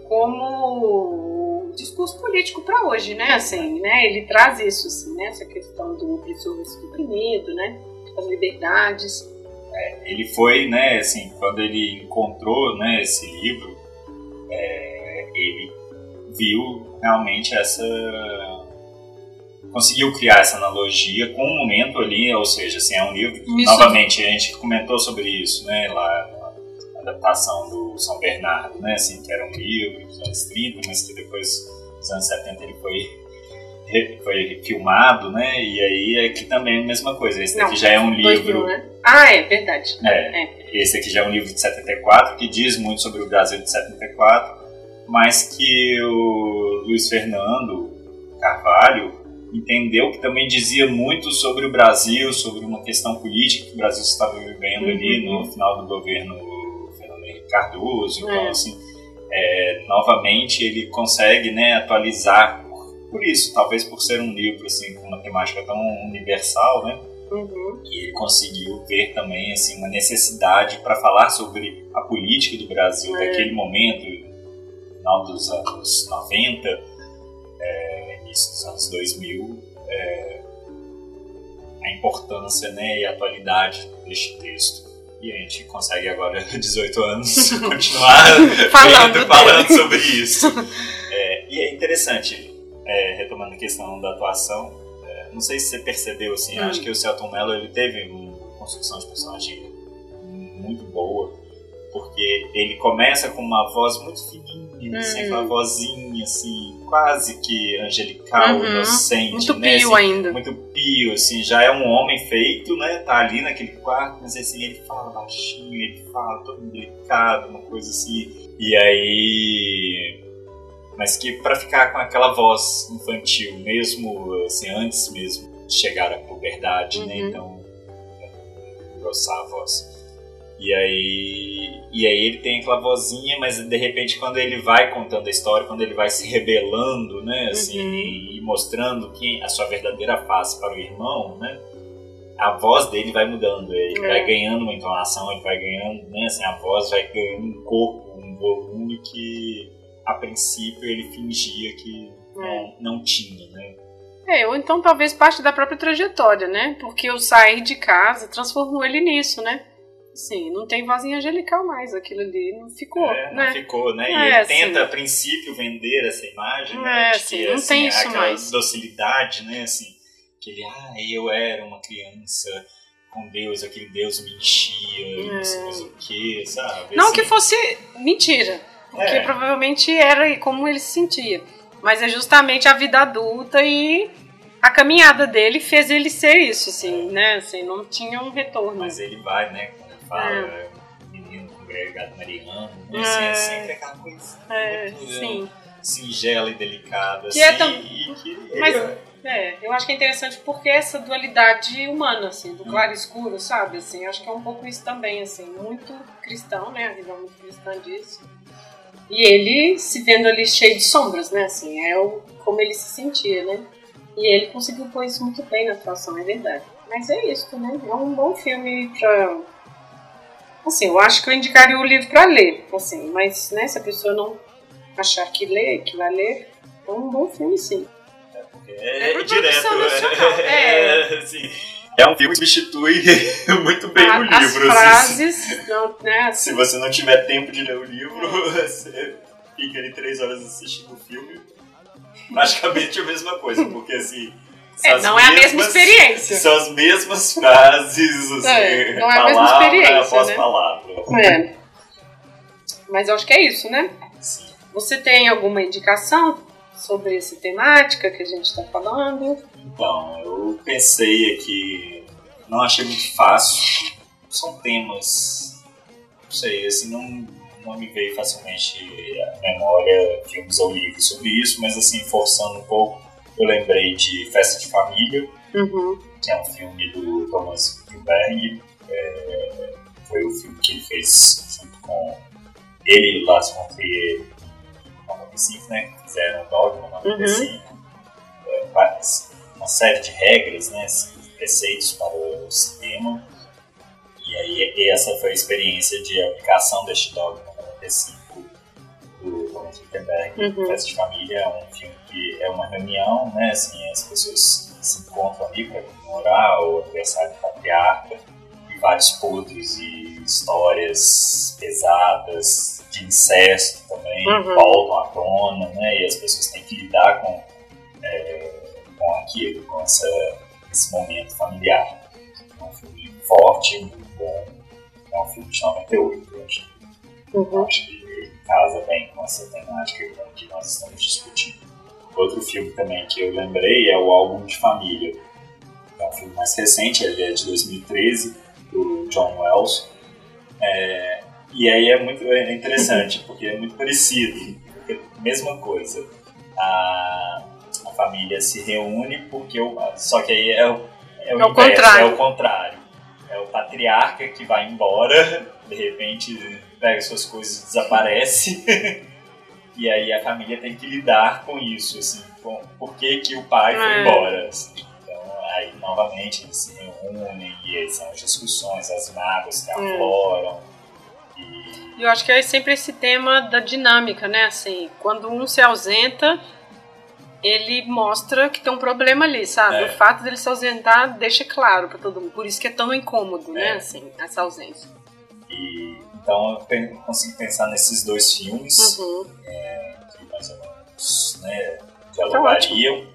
Speaker 1: Como discurso político para hoje, né? Assim, né? Ele traz isso, assim, né? Essa questão do opressor versus oprimido, né? As liberdades.
Speaker 2: É, ele foi, né? Assim, quando ele encontrou, né? Esse livro, é, ele viu realmente essa conseguiu criar essa analogia com um momento ali, ou seja, assim, é um livro que, novamente, a gente comentou sobre isso, né, lá na adaptação do São Bernardo, né, assim, que era um livro dos anos 30, mas que depois, nos anos 70, ele foi foi filmado, né? E aí aqui também é a mesma coisa. Esse daqui Não, já é um livro.
Speaker 1: né? Ah, é verdade.
Speaker 2: É, é, Esse aqui já é um livro de 74 que diz muito sobre o Brasil de 74, mas que o Luiz Fernando Carvalho entendeu que também dizia muito sobre o Brasil, sobre uma questão política que o Brasil estava vivendo uhum. ali no final do governo Fernando Henrique Cardoso. Então, é. assim, é, novamente ele consegue né, atualizar por, por, isso, talvez por ser um livro assim, com uma temática tão universal, né? Uhum. E ele conseguiu ver também assim, uma necessidade para falar sobre a política do Brasil é. daquele momento, final dos anos 90, é, início dos anos 2000, é, a importância né, e a atualidade deste texto. E a gente consegue agora, 18 anos, continuar falando, falando sobre isso. É, e é interessante, é, retomando a questão da atuação, é, não sei se você percebeu, assim, hum. acho que o Celton Mello ele teve uma construção de personagem muito boa, porque ele começa com uma voz muito fininha, hum. assim, uma vozinha, assim, quase que angelical, uhum. inocente,
Speaker 1: muito
Speaker 2: né?
Speaker 1: pio
Speaker 2: assim,
Speaker 1: ainda.
Speaker 2: Muito pio, assim, já é um homem feito, né? Tá ali naquele quarto, mas assim, ele fala baixinho, ele fala todo delicado, uma coisa assim. E aí... Mas que para ficar com aquela voz infantil, mesmo assim, antes mesmo de chegar à puberdade, né? uhum. né? Então, engrossar a voz. E aí, e aí ele tem aquela vozinha, mas de repente quando ele vai contando a história, quando ele vai se rebelando, né, assim, uhum. e, mostrando quem a sua verdadeira face para o irmão, né, a voz dele vai mudando, ele é. vai ganhando uma entonação, ele vai ganhando, né, assim, a voz vai ganhando um corpo, um volume que a princípio ele fingia que é. não, não tinha, né.
Speaker 1: É, ou então talvez parte da própria trajetória, né? Porque o sair de casa transformou ele nisso, né? Sim, não tem vozinha angelical mais, aquilo ali não ficou,
Speaker 2: é,
Speaker 1: né?
Speaker 2: Não ficou, né? E é, ele tenta, a princípio, vender essa imagem, né?
Speaker 1: É, sim, não assim, tem isso
Speaker 2: aquela
Speaker 1: mais.
Speaker 2: docilidade, né? Assim, que ele, ah, eu era uma criança com Deus, aquele Deus me enchia, é. não sei mais o que, sabe?
Speaker 1: Não assim. que fosse mentira, porque é. provavelmente era como ele se sentia. Mas é justamente a vida adulta e a caminhada dele fez ele ser isso, assim, né? Assim, não tinha um retorno.
Speaker 2: Mas ele vai, né? Fala, é. menino congregado mariano, né? assim, é sempre aquela coisa.
Speaker 1: É, sim.
Speaker 2: singela e delicada.
Speaker 1: Que é
Speaker 2: assim,
Speaker 1: tão-
Speaker 2: e que
Speaker 1: Mas- É, eu acho que é interessante porque essa dualidade humana, assim, do claro e escuro, sabe? Assim, acho que é um pouco isso também, assim, muito cristão, né? A visão muito cristã disso. E ele se vendo ali cheio de sombras, né? Assim, é o, como ele se sentia, né? E ele conseguiu pôr isso muito bem na atuação, é verdade. Mas é isso, né? É um bom filme pra. Assim, eu acho que eu indicaria o livro pra ler, assim, mas né, se a pessoa não achar que lê, que vai ler, é um bom filme sim.
Speaker 2: É,
Speaker 1: É por
Speaker 2: direto.
Speaker 1: produção nacional, é.
Speaker 2: É, assim, é um filme que substitui muito bem
Speaker 1: A-
Speaker 2: o
Speaker 1: As
Speaker 2: livro. assim.
Speaker 1: frases, não, né? Assim,
Speaker 2: Se você não tiver tempo de ler o livro, você fica ali três horas assistindo o filme. Praticamente a mesma coisa, porque assim.
Speaker 1: É, não é a mesma
Speaker 2: mesmas-
Speaker 1: experiência.
Speaker 2: São as mesmas frases, assim,
Speaker 1: É, não é a mesma
Speaker 2: palavra
Speaker 1: experiência,
Speaker 2: após
Speaker 1: né?
Speaker 2: palavra.
Speaker 1: É. Mas eu acho que é isso, né?
Speaker 2: Sim.
Speaker 1: Você tem alguma indicação sobre essa temática que a gente está falando?
Speaker 2: Então, eu pensei aqui, não achei muito fácil. São temas, não sei, assim, não, não me veio facilmente à memória filmes ou livros sobre isso, mas assim, forçando um pouco, eu lembrei de Festa de Família,
Speaker 1: Uhum.
Speaker 2: que é um filme do Thomas Spielberg. É, foi o filme que ele fez junto com ele e o Lars von Trier em 95, né? Fizeram o Dogma em 95. É, várias- uma série de regras, né? assim, preceitos para o cinema. E aí e essa foi a experiência de aplicação deste Dogma em 95 do Thomas Spielberg.
Speaker 1: Uhum.
Speaker 2: Festa de Família é um filme que é uma reunião, né? Assim, as pessoas se encontram ali para comemorar o aniversário do patriarca e vários podres e histórias pesadas de incesto também
Speaker 1: Uhum.
Speaker 2: voltam à tona, né? E as pessoas têm que lidar com, é, com aquilo, com essa, esse momento familiar. É um filme forte, muito bom. É um filme de 98, eu acho.
Speaker 1: Uhum.
Speaker 2: Acho que ele casa bem com essa temática que nós estamos discutindo. Outro filme também que eu lembrei é o Álbum de Família. É um filme mais recente, ele é de 2013, do John Wells. É, e aí é muito é interessante, porque é muito parecido. Porque, mesma coisa. A, a família se reúne porque o, só que aí é o, é o,
Speaker 1: É o
Speaker 2: inverso,
Speaker 1: contrário.
Speaker 2: é o contrário. É o patriarca que vai embora, de repente pega suas coisas e desaparece. e aí a família tem que lidar com isso, assim, com por que, que o pai foi
Speaker 1: É.
Speaker 2: embora. assim. Então aí novamente eles se reúnem e são as discussões, as mágoas que afloram. E
Speaker 1: eu acho que é sempre esse tema da dinâmica, né? Assim, quando um se ausenta, ele mostra que tem um problema ali, sabe?
Speaker 2: É.
Speaker 1: O fato dele se ausentar deixa claro pra todo mundo. Por isso que é tão incômodo, né?
Speaker 2: É.
Speaker 1: Assim, essa ausência.
Speaker 2: E, então eu pen- consigo pensar nesses dois filmes
Speaker 1: Uhum.
Speaker 2: que mais ou menos né,
Speaker 1: Tá
Speaker 2: dialogariam.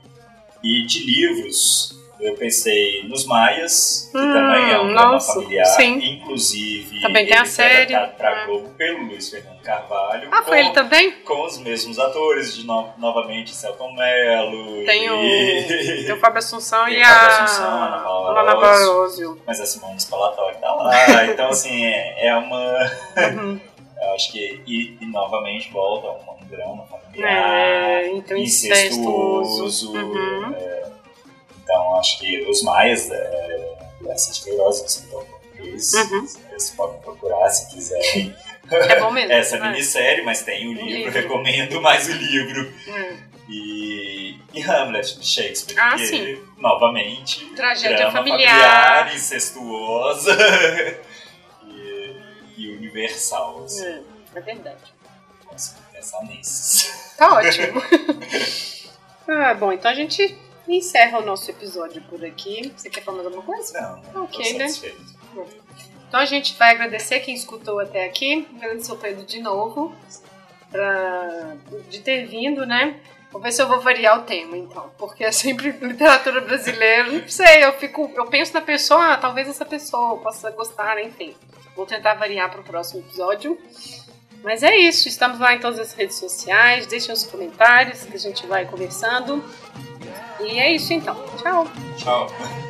Speaker 2: E de livros, eu pensei nos Maias, que
Speaker 1: Hum,
Speaker 2: também é um drama
Speaker 1: nossa,
Speaker 2: familiar,
Speaker 1: sim.
Speaker 2: inclusive
Speaker 1: Também tem a
Speaker 2: foi
Speaker 1: série,
Speaker 2: para
Speaker 1: é.
Speaker 2: Globo pelo Luiz Fernando Carvalho.
Speaker 1: Ah, foi
Speaker 2: com,
Speaker 1: ele também?
Speaker 2: com os mesmos atores, de no- novamente Celton Mello.
Speaker 1: Tem o,
Speaker 2: e-
Speaker 1: tem o Fábio Assunção
Speaker 2: Tem
Speaker 1: e
Speaker 2: Fábio
Speaker 1: a
Speaker 2: Assunção, Ana Paula. Mas a Simone Spalatori tá lá. então, assim, é, é uma.
Speaker 1: Uhum.
Speaker 2: Eu acho que. E, e novamente volta um, um drama familiar.
Speaker 1: É, então incestuoso.
Speaker 2: incestuoso.
Speaker 1: Uhum.
Speaker 2: é, então, acho que os maias é, dessa de assim, então, eles,
Speaker 1: Uhum.
Speaker 2: eles podem procurar se quiserem
Speaker 1: É bom mesmo.
Speaker 2: essa
Speaker 1: né?
Speaker 2: minissérie, mas tem o
Speaker 1: O
Speaker 2: livro,
Speaker 1: livro.
Speaker 2: recomendo mais o livro.
Speaker 1: É.
Speaker 2: E, e Hamlet de Shakespeare,
Speaker 1: Ah,
Speaker 2: porque,
Speaker 1: sim.
Speaker 2: novamente,
Speaker 1: Tragédia
Speaker 2: drama
Speaker 1: familiar.
Speaker 2: incestuosa e, e universal. Assim,
Speaker 1: É, é verdade.
Speaker 2: Consigo pensar nesses.
Speaker 1: Tá ótimo. ah, bom, então a gente encerra o nosso episódio por aqui. Você quer falar mais alguma coisa?
Speaker 2: Não,
Speaker 1: Ok, né? Então a gente vai agradecer quem escutou até aqui. Agradecer o Pedro de novo pra, de ter vindo, né? Vou ver se eu vou variar o tema, então. Porque é sempre literatura brasileira. Não sei, eu fico. Eu penso na pessoa, ah, talvez essa pessoa possa gostar, enfim. Vou tentar variar para o próximo episódio. Mas é isso, estamos lá em todas as redes sociais. Deixem os comentários que a gente vai conversando. E é isso então. Tchau!
Speaker 2: Tchau.